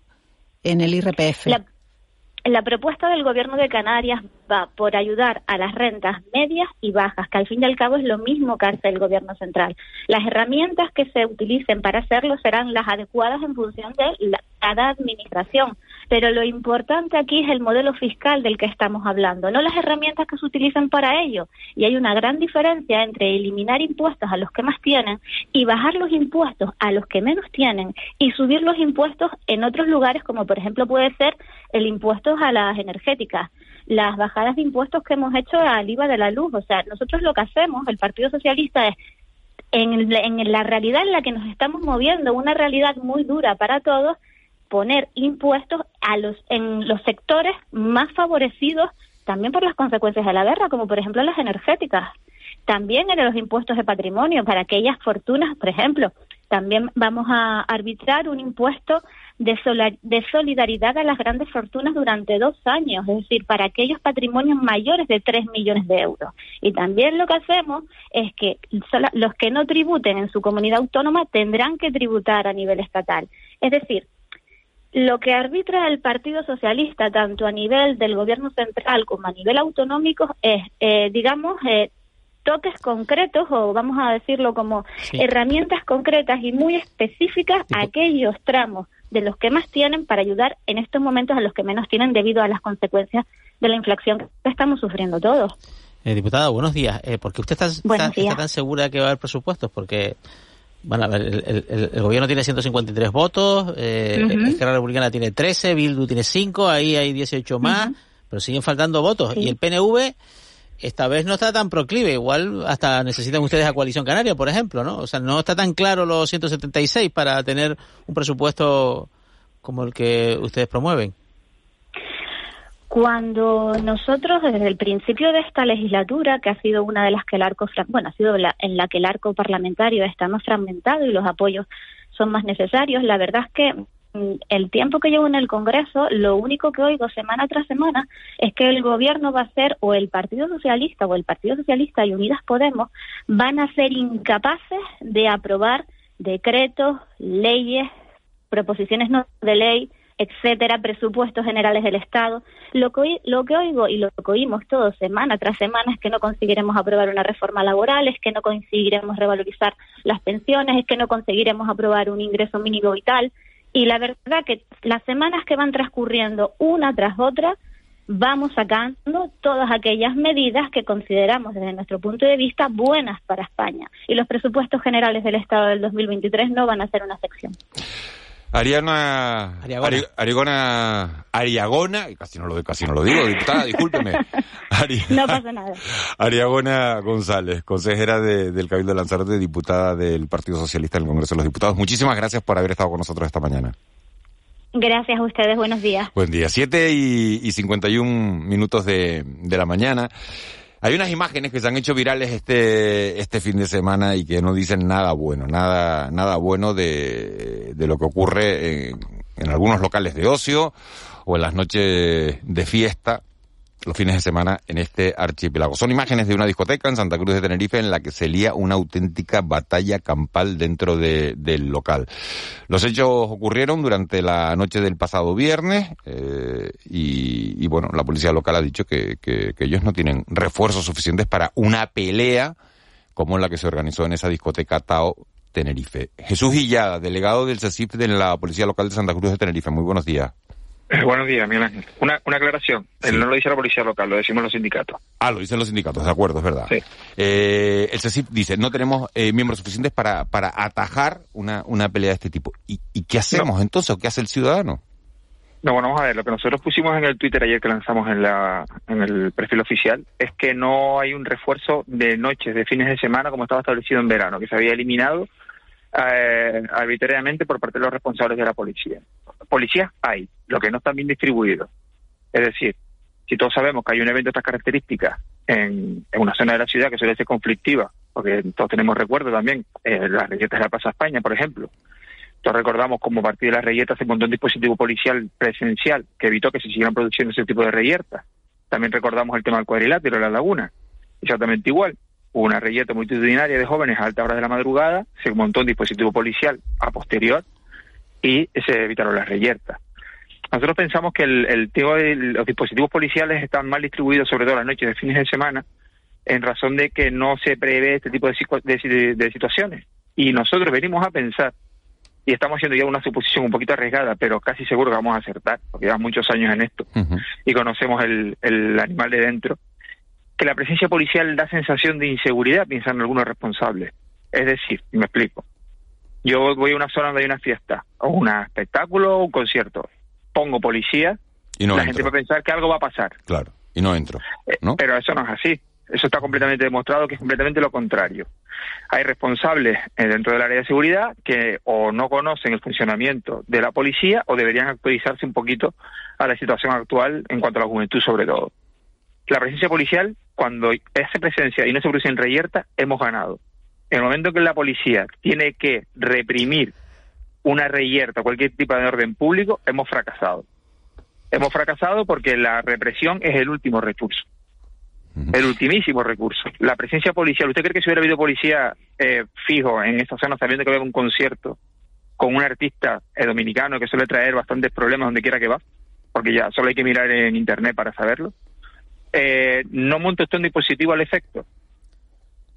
Speaker 9: En el IRPF.
Speaker 13: La, propuesta del Gobierno de Canarias va por ayudar a las rentas medias y bajas, que al fin y al cabo es lo mismo que hace el Gobierno central. Las herramientas que se utilicen para hacerlo serán las adecuadas en función de cada administración pero lo importante aquí es el modelo fiscal del que estamos hablando, no las herramientas que se utilizan para ello. Y hay una gran diferencia entre eliminar impuestos a los que más tienen y bajar los impuestos a los que menos tienen y subir los impuestos en otros lugares, como por ejemplo puede ser el impuesto a las energéticas las bajadas de impuestos que hemos hecho al IVA de la luz. O sea, nosotros lo que hacemos, el Partido Socialista, es en, en la realidad en la que nos estamos moviendo, una realidad muy dura para todos, poner impuestos a los en los sectores más favorecidos también por las consecuencias de la guerra, como por ejemplo las energéticas. También en los impuestos de patrimonio para aquellas fortunas, por ejemplo. También vamos a arbitrar un impuesto de, de solidaridad a las grandes fortunas durante dos años, es decir, para aquellos patrimonios mayores de 3 millones de euros. Y también lo que hacemos es que los que no tributen en su comunidad autónoma tendrán que tributar a nivel estatal. Es decir, lo que arbitra el Partido Socialista, tanto a nivel del gobierno central como a nivel autonómico, es, eh, digamos, eh, toques concretos, o vamos a decirlo como herramientas concretas y muy específicas a aquellos tramos de los que más tienen para ayudar en estos momentos a los que menos tienen debido a las consecuencias de la inflación que estamos sufriendo todos.
Speaker 10: Eh, diputada, buenos días. Eh, ¿Por qué usted está, está, tan segura de que va a haber presupuestos? Porque bueno, a ver, el, gobierno tiene 153 votos, eh, Esquerra Republicana tiene 13, Bildu tiene 5, ahí hay 18 más, pero siguen faltando votos. Y el PNV esta vez no está tan proclive, igual hasta necesitan ustedes a Coalición Canaria, por ejemplo, ¿no? O sea, no está tan claro los 176 para tener un presupuesto como el que ustedes promueven.
Speaker 13: Cuando nosotros, desde el principio de esta legislatura, que ha sido una de las que el arco, bueno, ha sido en la que el arco parlamentario está más fragmentado y los apoyos son más necesarios, la verdad es que mm, el tiempo que llevo en el Congreso, lo único que oigo semana tras semana es que el gobierno va a ser, o el Partido Socialista, o el Partido Socialista y Unidas Podemos, van a ser incapaces de aprobar decretos, leyes, proposiciones no de ley, etcétera, presupuestos generales del Estado. Lo que, lo que oigo y lo que oímos todos semana tras semana es que no conseguiremos aprobar una reforma laboral, es que no conseguiremos revalorizar las pensiones, es que no conseguiremos aprobar un ingreso mínimo vital. Y la verdad que las semanas que van transcurriendo una tras otra, vamos sacando todas aquellas medidas que consideramos desde nuestro punto de vista buenas para España. Y los presupuestos generales del Estado del 2023 no van a ser una sección.
Speaker 1: Ariana Ariagona. Ariagona, casi no lo casi no lo digo, diputada, discúlpeme.
Speaker 13: no pasa nada.
Speaker 1: Ariagona González, consejera del Cabildo de Lanzarote, diputada del Partido Socialista en el Congreso de los Diputados. Muchísimas gracias por haber estado con nosotros esta mañana.
Speaker 13: Gracias a ustedes, buenos días.
Speaker 1: Buen día, siete y, y 51 minutos de, de la mañana. Hay unas imágenes que se han hecho virales este, este fin de semana y que no dicen nada bueno, nada, nada bueno de, de lo que ocurre en, en algunos locales de ocio o en las noches de fiesta los fines de semana en este archipiélago. Son imágenes de una discoteca en Santa Cruz de Tenerife en la que se lía una auténtica batalla campal dentro del local. Los hechos ocurrieron durante la noche del pasado viernes eh, y, bueno, la policía local ha dicho que, que, ellos no tienen refuerzos suficientes para una pelea como la que se organizó en esa discoteca Tao Tenerife. Jesús Gillada, delegado del CECIF de la Policía Local de Santa Cruz de Tenerife. Muy buenos días.
Speaker 14: Eh, buenos días, Miguel Ángel. Una, una aclaración. No lo dice la policía local, lo decimos los sindicatos.
Speaker 1: Ah, lo dicen los sindicatos, de acuerdo, es verdad.
Speaker 14: Sí.
Speaker 1: Eh, el CECIP dice, no tenemos eh, miembros suficientes para, para atajar una, una pelea de este tipo. ¿Y, y qué hacemos entonces? ¿O qué hace el ciudadano?
Speaker 14: No, bueno, vamos a ver. Lo que nosotros pusimos en el Twitter ayer que lanzamos en, la, en el perfil oficial es que no hay un refuerzo de noches, de fines de semana, como estaba establecido en verano, que se había eliminado eh, arbitrariamente por parte de los responsables de la policía. Policías hay, lo que no están bien distribuidos. Es decir, si todos sabemos que hay un evento de estas características en, una zona de la ciudad que suele ser conflictiva, porque todos tenemos recuerdo también, eh, las reyetas de la Plaza España, por ejemplo. Todos recordamos como a partir de las reyertas se montó un dispositivo policial presencial que evitó que se siguieran produciendo ese tipo de reyertas. También recordamos el tema del cuadrilátero, la laguna. Exactamente igual una reyerta multitudinaria de jóvenes a altas horas de la madrugada, se montó un dispositivo policial a posterior y se evitaron las reyertas. Nosotros pensamos que el, el tema de los dispositivos policiales están mal distribuidos, sobre todo las noches de fines de semana, en razón de que no se prevé este tipo de, situaciones. Y nosotros venimos a pensar, y estamos haciendo ya una suposición un poquito arriesgada, pero casi seguro que vamos a acertar, porque llevamos muchos años en esto y conocemos el, el animal de dentro, que la presencia policial da sensación de inseguridad, piensan algunos responsables. Es decir, y me explico, yo voy a una zona donde hay una fiesta, o un espectáculo, o un concierto, pongo policía,
Speaker 1: Y no
Speaker 14: la
Speaker 1: entro.
Speaker 14: gente va a pensar que algo va a pasar.
Speaker 1: Claro, y no entro. ¿no?
Speaker 14: Pero eso no es así. Eso está completamente demostrado que es completamente lo contrario. Hay responsables eh, dentro del área de seguridad que o no conocen el funcionamiento de la policía o deberían actualizarse un poquito a la situación actual en cuanto a la juventud sobre todo. La presencia policial, cuando hace presencia y no se produce en reyerta, hemos ganado. En el momento que la policía tiene que reprimir una reyerta, cualquier tipo de orden público, hemos fracasado. Hemos fracasado porque la represión es el último recurso. El ultimísimo recurso. La presencia policial. ¿Usted cree que si hubiera habido policía eh, fijo en esta zona sabiendo que había un concierto con un artista eh, dominicano que suele traer bastantes problemas donde quiera que va? Porque ya solo hay que mirar en internet para saberlo. Eh, no monta usted un dispositivo al efecto.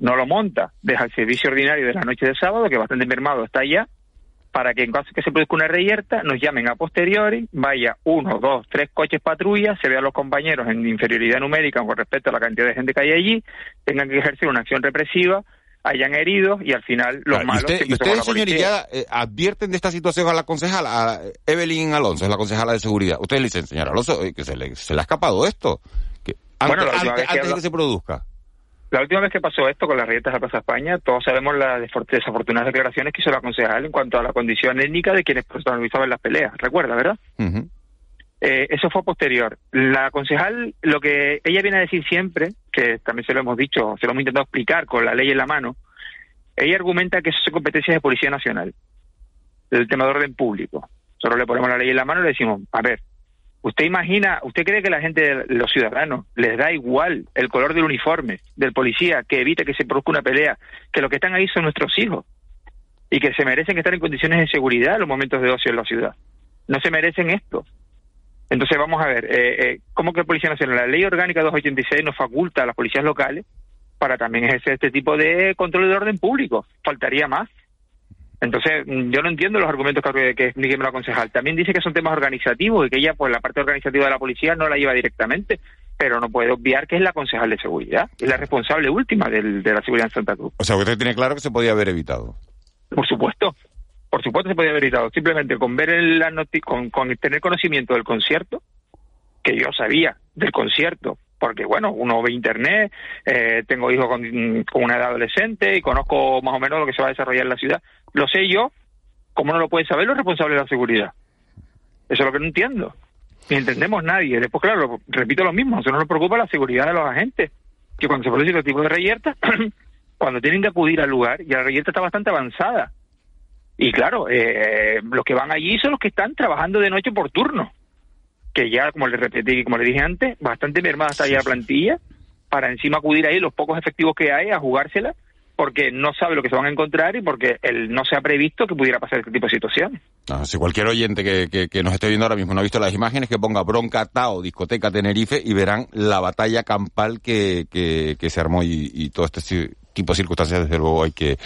Speaker 14: No lo monta. Deja el servicio ordinario de la noche de sábado, que bastante mermado está allá, para que en caso que se produzca una reyerta, nos llamen a posteriori, vaya uno, dos, tres coches patrulla, se vean los compañeros en inferioridad numérica con respecto a la cantidad de gente que hay allí, tengan que ejercer una acción represiva, hayan heridos y al final los
Speaker 1: Claro, y
Speaker 14: malos
Speaker 1: usted- y ustedes,
Speaker 14: la policía.
Speaker 1: señorita, eh, advierten de esta situación a la concejala, a Evelyn Alonso, es la concejala de seguridad. Ustedes le dicen, señor Alonso, eh, que se le, se le ha escapado esto. Que antes,
Speaker 14: Bueno,
Speaker 1: antes-
Speaker 14: que
Speaker 1: se produzca.
Speaker 14: La última vez que pasó esto con las reyertas de la Plaza España, todos sabemos las desafortunadas declaraciones que hizo la concejal en cuanto a la condición étnica de quienes protagonizaban las peleas. ¿Recuerda, verdad? Eh, eso fue posterior. La concejal, lo que ella viene a decir siempre, que también se lo hemos dicho, se lo hemos intentado explicar con la ley en la mano, ella argumenta que eso es competencia de Policía Nacional, el tema de orden público. Nosotros le ponemos la ley en la mano y le decimos, a ver, ¿usted imagina, usted cree que la gente, los ciudadanos, les da igual el color del uniforme del policía que evite que se produzca una pelea, que lo que están ahí son nuestros hijos y que se merecen estar en condiciones de seguridad en los momentos de ocio en la ciudad? No se merecen esto. Entonces vamos a ver, eh, eh, ¿cómo que Policía Nacional? La ley orgánica 286 nos faculta a las policías locales para también ejercer este tipo de control de orden público. Faltaría más. Entonces, mm, yo no entiendo los argumentos que, que explique la concejal. También dice que son temas organizativos y que ella, pues la parte organizativa de la policía no la lleva directamente, pero no puede obviar que es la concejal de seguridad, es la responsable última del- de la seguridad en Santa Cruz.
Speaker 1: O sea, usted tiene claro que se podía haber evitado.
Speaker 14: Por supuesto, por supuesto se podía haber evitado. Simplemente con ver el- con, con tener conocimiento del concierto, que yo sabía del concierto, porque bueno, uno ve internet, eh, tengo hijos con, con una edad adolescente y conozco más o menos lo que se va a desarrollar en la ciudad. Lo sé yo, ¿cómo no lo pueden saber los responsables de la seguridad? Eso es lo que no entiendo. Ni entendemos nadie. Después, claro, repito lo mismo, eso no nos preocupa la seguridad de los agentes, que cuando se produce este tipo de reyerta, cuando tienen que acudir al lugar, y la reyerta está bastante avanzada. Y claro, eh, los que van allí son los que están trabajando de noche por turno, que ya, como le repetí, como le dije antes, bastante mermada está ya la plantilla, para encima acudir ahí los pocos efectivos que hay a jugársela, porque no sabe lo que se van a encontrar y porque el, no se ha previsto que pudiera pasar este tipo de situaciones.
Speaker 1: Si cualquier oyente que, que- que nos esté viendo ahora mismo no ha visto las imágenes, que ponga Bronca Tao, Discoteca Tenerife, y verán la batalla campal que, que, se armó y, y todo este tipo de circunstancias, desde luego, hay que,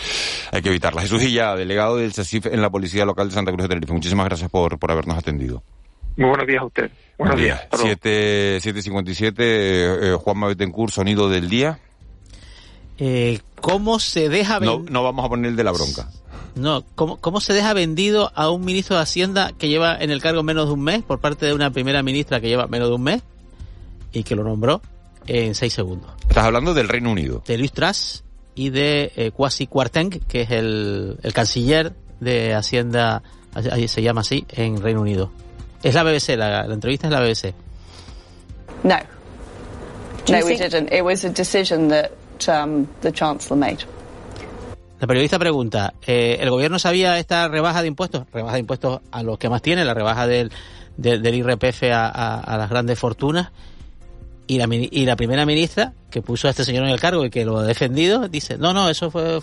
Speaker 1: hay que evitarlas. Jesús Gilla, delegado del CECIF en la Policía Local de Santa Cruz de Tenerife, muchísimas gracias por, por habernos atendido.
Speaker 14: Muy buenos días a usted. Buenos días.
Speaker 1: 7, 7.57, eh, eh, Juanma Betancourt, sonido del día.
Speaker 10: Eh, ¿Cómo se deja
Speaker 1: No, no vamos a poner el de la bronca.
Speaker 10: No, ¿cómo, ¿cómo se deja vendido a un ministro de Hacienda que lleva en el cargo menos de un mes por parte de una primera ministra que lleva menos de un mes y que lo nombró en seis segundos?
Speaker 1: Estás hablando del Reino Unido.
Speaker 10: De Luis Truss y de eh, Kwasi Kwarteng, que es el, el canciller de Hacienda, así- se llama así, en Reino Unido. Es la BBC, la, la entrevista es la BBC.
Speaker 15: No. No, we didn't. It was a decision that um, the Chancellor made.
Speaker 10: La periodista pregunta, eh, ¿el gobierno sabía esta rebaja de impuestos? Rebaja de impuestos a los que más tienen, la rebaja del, del, del IRPF a, a- a las grandes fortunas. Y la, y la primera ministra que puso a este señor en el cargo y que lo ha defendido, dice, no, no, eso fue,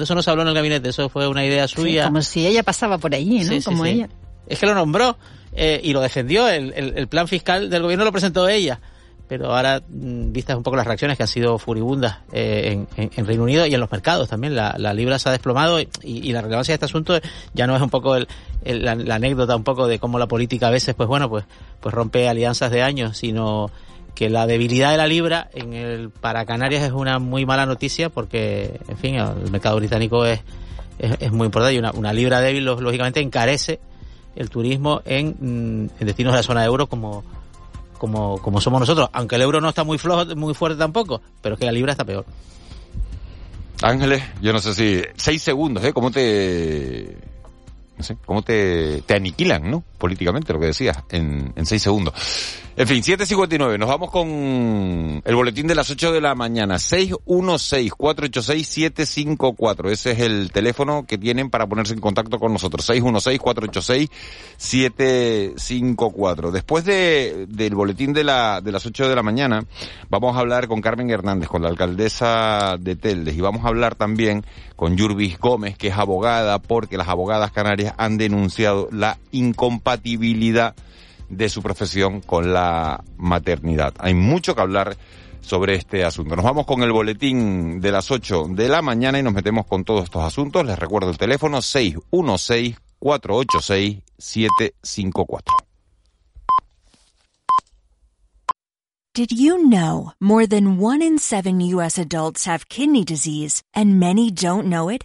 Speaker 10: eso no se habló en el gabinete, eso fue una idea suya.
Speaker 9: como si ella pasaba por allí, ¿no? como ella.
Speaker 10: Es que lo nombró eh, y lo defendió, el, el, plan fiscal del gobierno lo presentó ella. Pero ahora, mm, vistas un poco las reacciones que han sido furibundas eh, en, en, Reino Unido y en los mercados también, la, la libra se ha desplomado y, y, la relevancia de este asunto ya no es un poco el, la, anécdota un poco de cómo la política a veces, pues bueno, pues, pues rompe alianzas de años, sino que la debilidad de la libra en el para Canarias es una muy mala noticia porque, en fin, el mercado británico es, es, muy importante y una, una, libra débil lógicamente encarece el turismo en, mm, en, destinos de la zona de euro como, como, como somos nosotros, aunque el euro no está muy flojo, muy fuerte tampoco, pero es que la libra está peor.
Speaker 1: Ángeles, yo no sé si seis segundos, ¿eh? ¿Cómo te cómo te, te aniquilan, ¿no? Políticamente, lo que decías, en, en seis segundos. En fin, 7.59, nos vamos con el boletín de las 8 de la mañana, 616-486-754. Ese es el teléfono que tienen para ponerse en contacto con nosotros, 616-486-754. Después de, del boletín de, la, de las 8 de la mañana, vamos a hablar con Carmen Hernández, con la alcaldesa de Teldes, y vamos a hablar también con Yurbis Gómez, que es abogada, porque las abogadas canarias han denunciado la incompatibilidad de su profesión con la maternidad. Hay mucho que hablar sobre este asunto. Nos vamos con el boletín de las 8 de la mañana y nos metemos con todos estos asuntos. Les recuerdo el teléfono 616-486-754.
Speaker 16: Did you know more than one in seven U.S. adults have kidney disease and many don't know it?